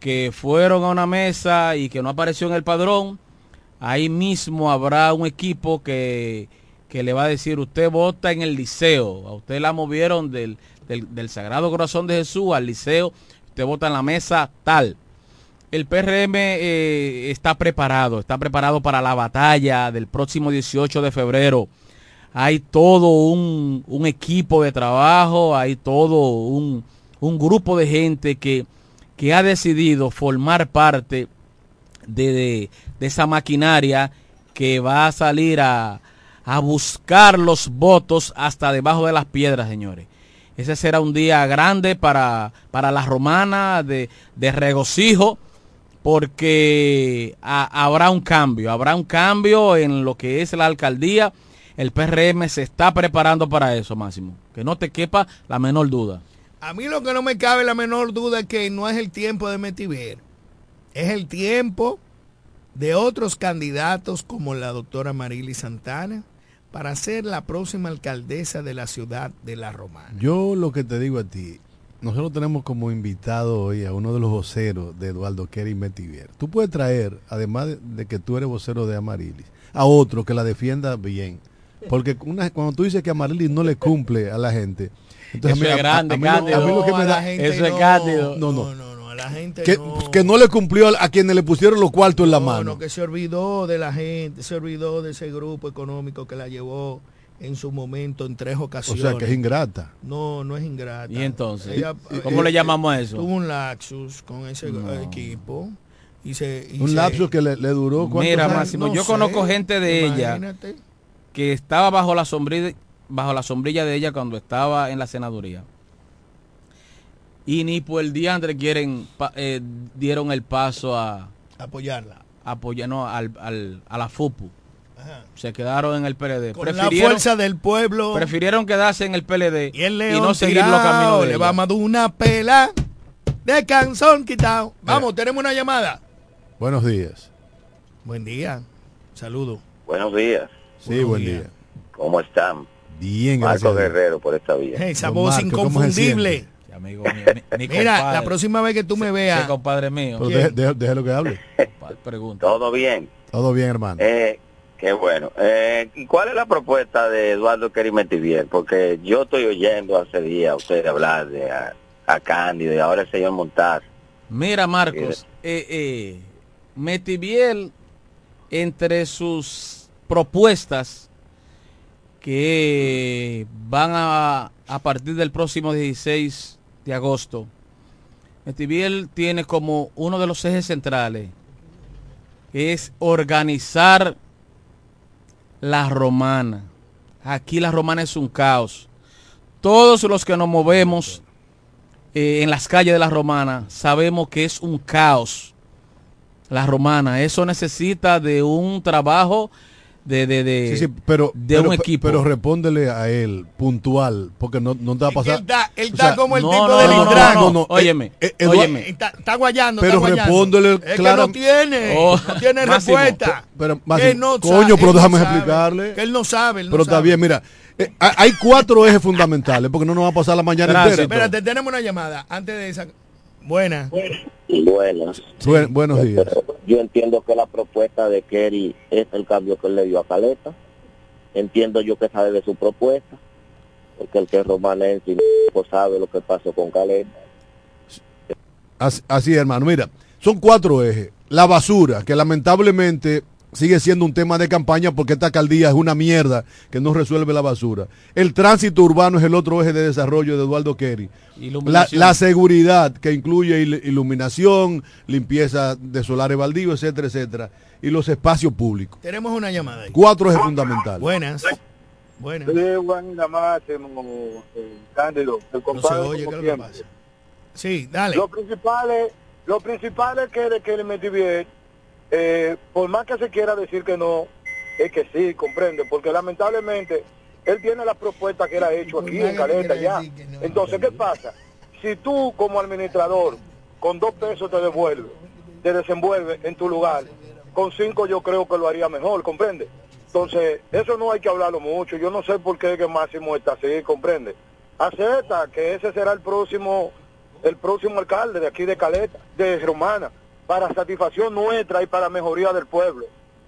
[SPEAKER 4] que fueron a una mesa y que no apareció en el padrón. Ahí mismo habrá un equipo que, que le va a decir, usted vota en el liceo, a usted la movieron del, del, del Sagrado Corazón de Jesús al liceo, usted vota en la mesa tal el PRM eh, está preparado, está preparado para la batalla del próximo 18 de febrero. Hay todo un, un equipo de trabajo, hay todo un, un grupo de gente que, que ha decidido formar parte de, de- esa maquinaria que va a salir a, a buscar los votos hasta debajo de las piedras, señores. Ese será un día grande para, para la romana de, de regocijo porque ha- habrá un cambio, habrá un cambio en lo que es la alcaldía. El PRM se está preparando para eso, Máximo. Que no te quepa la menor duda.
[SPEAKER 1] A mí lo que no me cabe la menor duda es que no es el tiempo de Metiver. Es el tiempo de otros candidatos como la doctora Marily Santana para ser la próxima alcaldesa de la ciudad de La Romana.
[SPEAKER 2] Yo lo que te digo a ti, nosotros tenemos como invitado hoy a uno de los voceros de Eduardo Kerry Metivier. Tú puedes traer, además de, que tú eres vocero de Amarilis, a otro que la defienda bien. Porque cuando tú dices que Amarilis no le cumple a la gente, entonces
[SPEAKER 4] Eso
[SPEAKER 2] a
[SPEAKER 4] es
[SPEAKER 2] mí- a-
[SPEAKER 4] grande,
[SPEAKER 2] a mí lo- a mí
[SPEAKER 4] Cándido.
[SPEAKER 2] lo que me da-
[SPEAKER 4] Eso es
[SPEAKER 1] no,
[SPEAKER 4] cándido.
[SPEAKER 2] No, no.
[SPEAKER 1] no, no, a la gente
[SPEAKER 2] que,
[SPEAKER 1] no.
[SPEAKER 2] que no le cumplió a quienes le pusieron los cuartos en la
[SPEAKER 1] No,
[SPEAKER 2] mano.
[SPEAKER 1] no, que se olvidó de la gente, se olvidó de ese grupo económico que la llevó en su momento en tres
[SPEAKER 2] o
[SPEAKER 1] ocasiones.
[SPEAKER 2] sea, que es ingrata.
[SPEAKER 1] No, no es ingrata.
[SPEAKER 4] ¿Y entonces?
[SPEAKER 1] Ella,
[SPEAKER 4] ¿Cómo
[SPEAKER 1] eh,
[SPEAKER 4] le llamamos a eso?
[SPEAKER 1] Tuvo un laxus con ese
[SPEAKER 4] No.
[SPEAKER 1] equipo. Y se, y
[SPEAKER 2] Un
[SPEAKER 1] se-
[SPEAKER 2] lapso que le, le duró. ¿cuántos
[SPEAKER 4] Mira,
[SPEAKER 2] años?
[SPEAKER 4] Máximo,
[SPEAKER 1] no
[SPEAKER 4] yo
[SPEAKER 1] sé,
[SPEAKER 4] conozco gente de ella
[SPEAKER 1] imagínate.
[SPEAKER 4] que estaba bajo la sombrilla, bajo la sombrilla de ella cuando estaba en la senaduría. Y ni por el diantre quieren pa- eh, dieron el paso a
[SPEAKER 1] Apoyarla.
[SPEAKER 4] apoyar no, al, al- a la FUPU.
[SPEAKER 1] Ajá.
[SPEAKER 4] Se quedaron en el PLD.
[SPEAKER 1] Con la fuerza del pueblo.
[SPEAKER 4] prefirieron quedarse en el PLD
[SPEAKER 1] Y el
[SPEAKER 4] y no seguir los
[SPEAKER 1] tirao,
[SPEAKER 4] caminos de
[SPEAKER 1] Le
[SPEAKER 4] ella.
[SPEAKER 1] vamos a dar una pela de canzón quitado. Vamos, tenemos una llamada.
[SPEAKER 2] Buenos días.
[SPEAKER 1] Buen día. Saludo.
[SPEAKER 14] Buenos días.
[SPEAKER 2] Sí,
[SPEAKER 1] Buenos
[SPEAKER 2] buen
[SPEAKER 1] días.
[SPEAKER 2] día.
[SPEAKER 14] ¿Cómo están?
[SPEAKER 2] Bien, gracias.
[SPEAKER 14] Marco
[SPEAKER 2] a Dios.
[SPEAKER 14] Guerrero por esta vía.
[SPEAKER 1] Esa
[SPEAKER 2] Don
[SPEAKER 1] voz
[SPEAKER 2] Marco, ¿cómo se
[SPEAKER 1] inconfundible.
[SPEAKER 4] Sí, amigo mío, mi- mi
[SPEAKER 1] Mira,
[SPEAKER 4] compadre.
[SPEAKER 1] la próxima vez que tú me veas,
[SPEAKER 4] compadre mío.
[SPEAKER 2] Déjelo que hable.
[SPEAKER 4] Pregunta.
[SPEAKER 14] Todo bien.
[SPEAKER 2] Todo bien, hermano.
[SPEAKER 14] Eh, qué bueno. Eh, ¿y ¿Cuál es la propuesta de Eduardo Kerimetivier? Porque yo estoy oyendo hace días a ustedes hablar de a, a Cándido y ahora el señor Montaz.
[SPEAKER 4] Mira, Marcos, eh, eh, Metiviel, entre sus propuestas que van a, a partir del próximo 16 de agosto, Metiviel tiene como uno de los ejes centrales que es organizar la romana. Aquí la romana es un caos. Todos los que nos movemos eh, en las calles de la romana sabemos que es un caos la romana. Eso necesita de un trabajo de, de, de,
[SPEAKER 2] Sí, sí, pero,
[SPEAKER 4] de
[SPEAKER 2] pero,
[SPEAKER 4] un equipo.
[SPEAKER 2] pero respóndele a él puntual, porque no, no te va a pasar.
[SPEAKER 1] Él está, él
[SPEAKER 2] O sea,
[SPEAKER 1] como el
[SPEAKER 4] no,
[SPEAKER 1] tipo
[SPEAKER 4] no,
[SPEAKER 1] del
[SPEAKER 4] no,
[SPEAKER 1] Indra.
[SPEAKER 4] no, no. Óyeme,
[SPEAKER 2] Eh, eh,
[SPEAKER 4] óyeme.
[SPEAKER 1] Está, está guayando,
[SPEAKER 2] Pero
[SPEAKER 1] está guayando.
[SPEAKER 2] respóndele
[SPEAKER 1] Es que
[SPEAKER 2] clara-
[SPEAKER 1] no tiene,
[SPEAKER 4] Oh,
[SPEAKER 1] no tiene
[SPEAKER 4] Máximo,
[SPEAKER 1] respuesta.
[SPEAKER 2] Pero,
[SPEAKER 1] Que
[SPEAKER 2] Máximo,
[SPEAKER 1] él no
[SPEAKER 2] coño,
[SPEAKER 1] sabe,
[SPEAKER 2] pero déjame explicarle.
[SPEAKER 1] Que él no sabe, él no
[SPEAKER 2] Pero está
[SPEAKER 1] sabe.
[SPEAKER 2] bien, mira. eh, hay- cuatro ejes fundamentales, porque no nos va a pasar la mañana entera.
[SPEAKER 1] Espérate, tenemos una llamada. Antes de esa. Buena.
[SPEAKER 14] Buenas.
[SPEAKER 2] Buen- buenos días.
[SPEAKER 14] Yo entiendo que la propuesta de Kerry es el cambio que él le dio a Caleta. Entiendo yo que sabe de su propuesta, porque el que es romanense pues sabe lo que pasó con Caleta.
[SPEAKER 2] Así, así, hermano. Mira, son cuatro ejes. La basura, que lamentablemente sigue siendo un tema de campaña porque esta alcaldía es una mierda que no resuelve la basura. El tránsito urbano es el otro eje de desarrollo de Eduardo Kerry. La, seguridad, que incluye il- iluminación, limpieza de solares baldíos, etcétera, etcétera. Y los espacios públicos.
[SPEAKER 1] Tenemos una llamada ahí.
[SPEAKER 2] Cuatro ejes fundamentales.
[SPEAKER 1] Buenas. Buenas.
[SPEAKER 11] Eh, Cándido, el
[SPEAKER 1] No se oye, ¿qué lo que pasa? Sí, dale.
[SPEAKER 11] Lo principal es, lo principal es que de que le metí bien, eh, por más que se quiera decir que no, es que sí, comprende, porque lamentablemente él tiene la propuesta que él ha hecho aquí en Caleta ya. Entonces, ¿qué pasa? Si tú como administrador con dos pesos te devuelve, te desenvuelve en tu lugar, con cinco yo creo que lo haría mejor, comprende. Entonces, eso no hay que hablarlo mucho. Yo no sé por qué que Máximo está así, comprende. Acepta que ese será el próximo el próximo alcalde de aquí de Caleta, de Romana, para satisfacción nuestra y para mejoría del pueblo.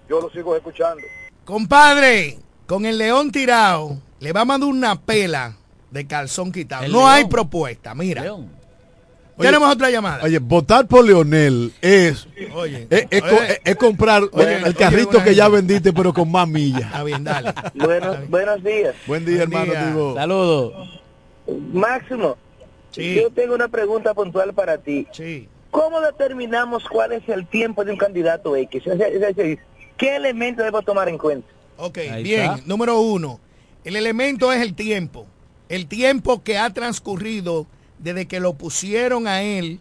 [SPEAKER 11] Yo lo sigo escuchando.
[SPEAKER 1] Compadre, con el león tirado, le vamos a dar una pela de calzón quitado.
[SPEAKER 4] El
[SPEAKER 1] No
[SPEAKER 4] león.
[SPEAKER 1] hay propuesta, mira.
[SPEAKER 4] León.
[SPEAKER 2] Oye,
[SPEAKER 1] Tenemos otra llamada.
[SPEAKER 2] Oye, votar por Leonel es,
[SPEAKER 1] Oye,
[SPEAKER 2] es, es co-
[SPEAKER 1] oye,
[SPEAKER 2] es- es comprar
[SPEAKER 1] Oye,
[SPEAKER 2] el carrito que ya vendiste, pero con más millas.
[SPEAKER 1] Está bien, dale.
[SPEAKER 14] Buenos, buenos días.
[SPEAKER 2] Buen día,
[SPEAKER 1] Buen
[SPEAKER 2] hermano.
[SPEAKER 4] Saludos.
[SPEAKER 14] Máximo,
[SPEAKER 1] Sí.
[SPEAKER 14] yo tengo una pregunta puntual para ti.
[SPEAKER 1] Sí.
[SPEAKER 14] ¿Cómo determinamos cuál es el tiempo de un candidato X? ¿Qué elementos debo tomar en cuenta?
[SPEAKER 1] Ok,
[SPEAKER 4] Ahí
[SPEAKER 1] bien.
[SPEAKER 4] está.
[SPEAKER 1] Número uno, el elemento es el tiempo. El tiempo que ha transcurrido desde que lo pusieron a él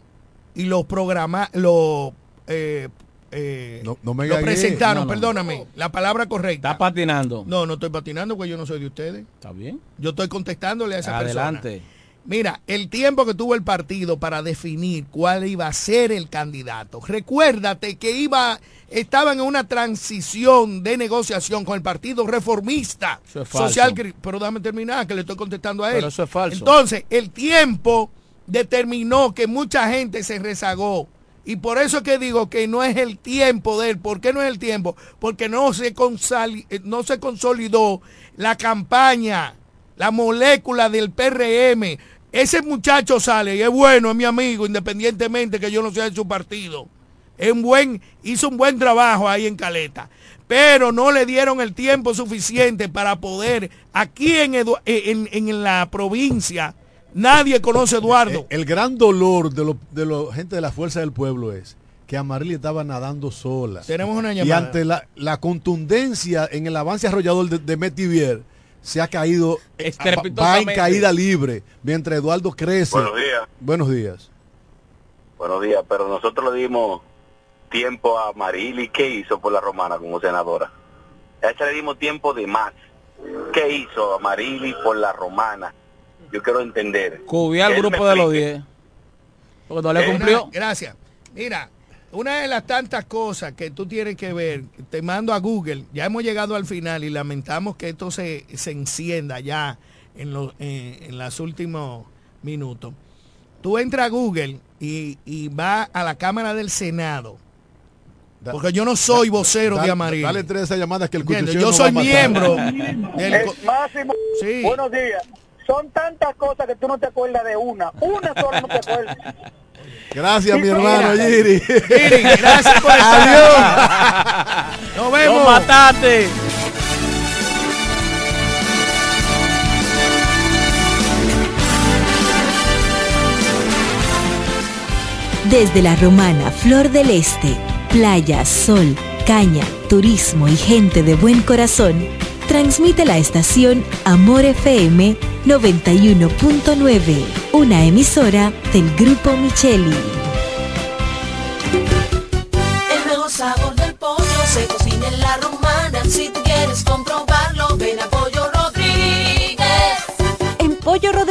[SPEAKER 1] y lo programa, lo, eh, eh,
[SPEAKER 2] No, no me
[SPEAKER 1] lo presentaron,
[SPEAKER 4] No, no.
[SPEAKER 1] perdóname, la palabra correcta.
[SPEAKER 4] Está patinando.
[SPEAKER 1] no, no estoy patinando porque yo no soy de ustedes.
[SPEAKER 4] Está bien.
[SPEAKER 1] Yo estoy contestándole a esa persona.
[SPEAKER 4] Adelante.
[SPEAKER 1] Mira, el tiempo que tuvo el partido para definir cuál iba a ser el candidato. Recuérdate que iba, estaban en una transición de negociación con el partido reformista
[SPEAKER 4] Eso es falso.
[SPEAKER 1] social. Pero déjame terminar, que le estoy contestando a él.
[SPEAKER 4] Pero eso es falso.
[SPEAKER 1] Entonces, el tiempo determinó que mucha gente se rezagó. Y por eso es que digo que no es el tiempo de él. ¿Por qué no es el tiempo? Porque no se, consali- eh, no se consolidó la campaña, la molécula del PRM. Ese muchacho sale y es bueno, es mi amigo, independientemente que yo no sea de su partido. Es un buen, hizo un buen trabajo ahí en Caleta. Pero no le dieron el tiempo suficiente para poder, aquí en, Edu- eh, en, en la provincia, nadie conoce a Eduardo.
[SPEAKER 2] El, el gran dolor de la de lo- gente de la fuerza del pueblo es que Amarili estaba nadando sola.
[SPEAKER 1] Tenemos una
[SPEAKER 2] Y
[SPEAKER 1] llamada.
[SPEAKER 2] ante la, la contundencia en el avance arrollador de, de Metivier, se ha caído, eh, va en caída libre, mientras Eduardo crece.
[SPEAKER 14] Buenos días.
[SPEAKER 2] Buenos días.
[SPEAKER 14] Buenos días, pero nosotros le dimos tiempo a Marili. ¿Qué hizo por la romana como senadora? A ella le dimos tiempo de más. ¿Qué hizo a Marili por la romana? Yo quiero entender. Que él
[SPEAKER 4] grupo de los
[SPEAKER 14] explique.
[SPEAKER 4] 10. Porque no le cumplió.
[SPEAKER 1] Gracias. Mira, una de las tantas cosas que tú tienes que ver, te mando a Google, ya hemos llegado al final y lamentamos que esto se, se encienda ya en los eh, en los últimos minutos. Tú entras a Google y, y va a la Cámara del Senado, porque yo no soy vocero
[SPEAKER 2] da-
[SPEAKER 1] de Amarillo.
[SPEAKER 2] Dale tres esas llamadas que el
[SPEAKER 1] Yo
[SPEAKER 2] no va
[SPEAKER 1] soy miembro del...
[SPEAKER 11] Máximo,
[SPEAKER 1] Sí.
[SPEAKER 11] buenos días. Son tantas cosas que tú no te acuerdas de una. Una sola no te acuerdas.
[SPEAKER 2] Gracias, mi hermano Giri.
[SPEAKER 1] Giri, gracias por estar
[SPEAKER 2] Adiós.
[SPEAKER 1] Nos
[SPEAKER 4] ¡Lo
[SPEAKER 1] vemos.
[SPEAKER 4] mataste!
[SPEAKER 16] Desde la romana Flor del Este, playa, sol, caña, turismo y gente de buen corazón, transmite la estación Amor FM 91.9, una emisora del Grupo Micheli.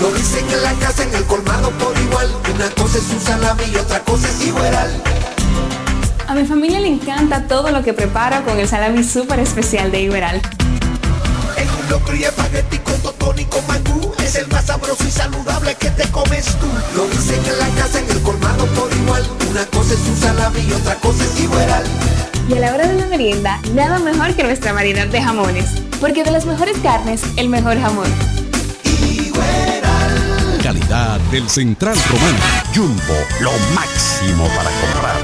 [SPEAKER 7] Lo dicen en la casa, en el colmado por igual. Una cosa es un salami y otra cosa es igual.
[SPEAKER 17] A mi familia le encanta todo lo que preparo con el salami súper especial de Iberal.
[SPEAKER 7] En un locro y espagueti con totón con mangú. Es el más sabroso y saludable que te comes tú. Lo dicen en la casa, en el colmado por igual. Una cosa es un salami y otra cosa es igual.
[SPEAKER 17] Y a la hora de la merienda, nada mejor que nuestra variedad de jamones. Porque de las mejores carnes, el mejor jamón.
[SPEAKER 18] Del Central Romano. Jumbo, lo máximo para comprar.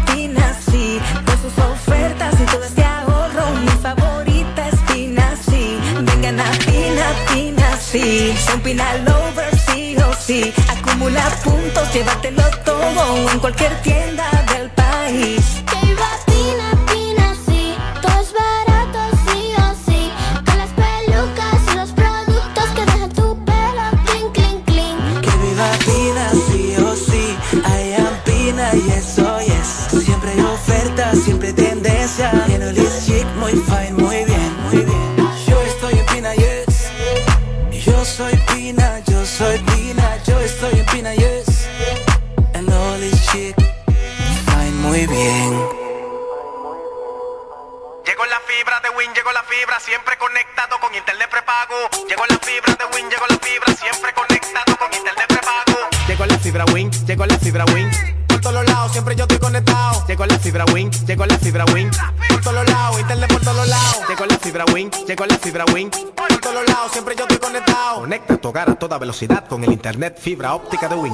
[SPEAKER 19] sus ofertas y todo este ahorro. Mi favorita es Pina, sí. Vengan a Pina, Pina, sí. Son Pina lovers, sí o sí. Acumula puntos, llévatelo todo en cualquier tienda del país.
[SPEAKER 20] Soy Pina. Yo estoy en Pina, yes. And all is chic, fine, muy bien.
[SPEAKER 21] Llegó la fibra de Win, llegó la fibra, siempre conectado con internet prepago. Llegó la fibra de Win, llegó la fibra, siempre conectado con internet prepago. Llegó la fibra Win, llegó la fibra Win. Por todos lados, siempre yo estoy conectado. Llegó la fibra Win, llegó la fibra Win. Por todos lados, internet por todos lados. Llegó la fibra Win, llegó la fibra Win. Por todos lados, siempre yo estoy conectado. Conecta tu hogar a toda velocidad con el internet fibra óptica de Win.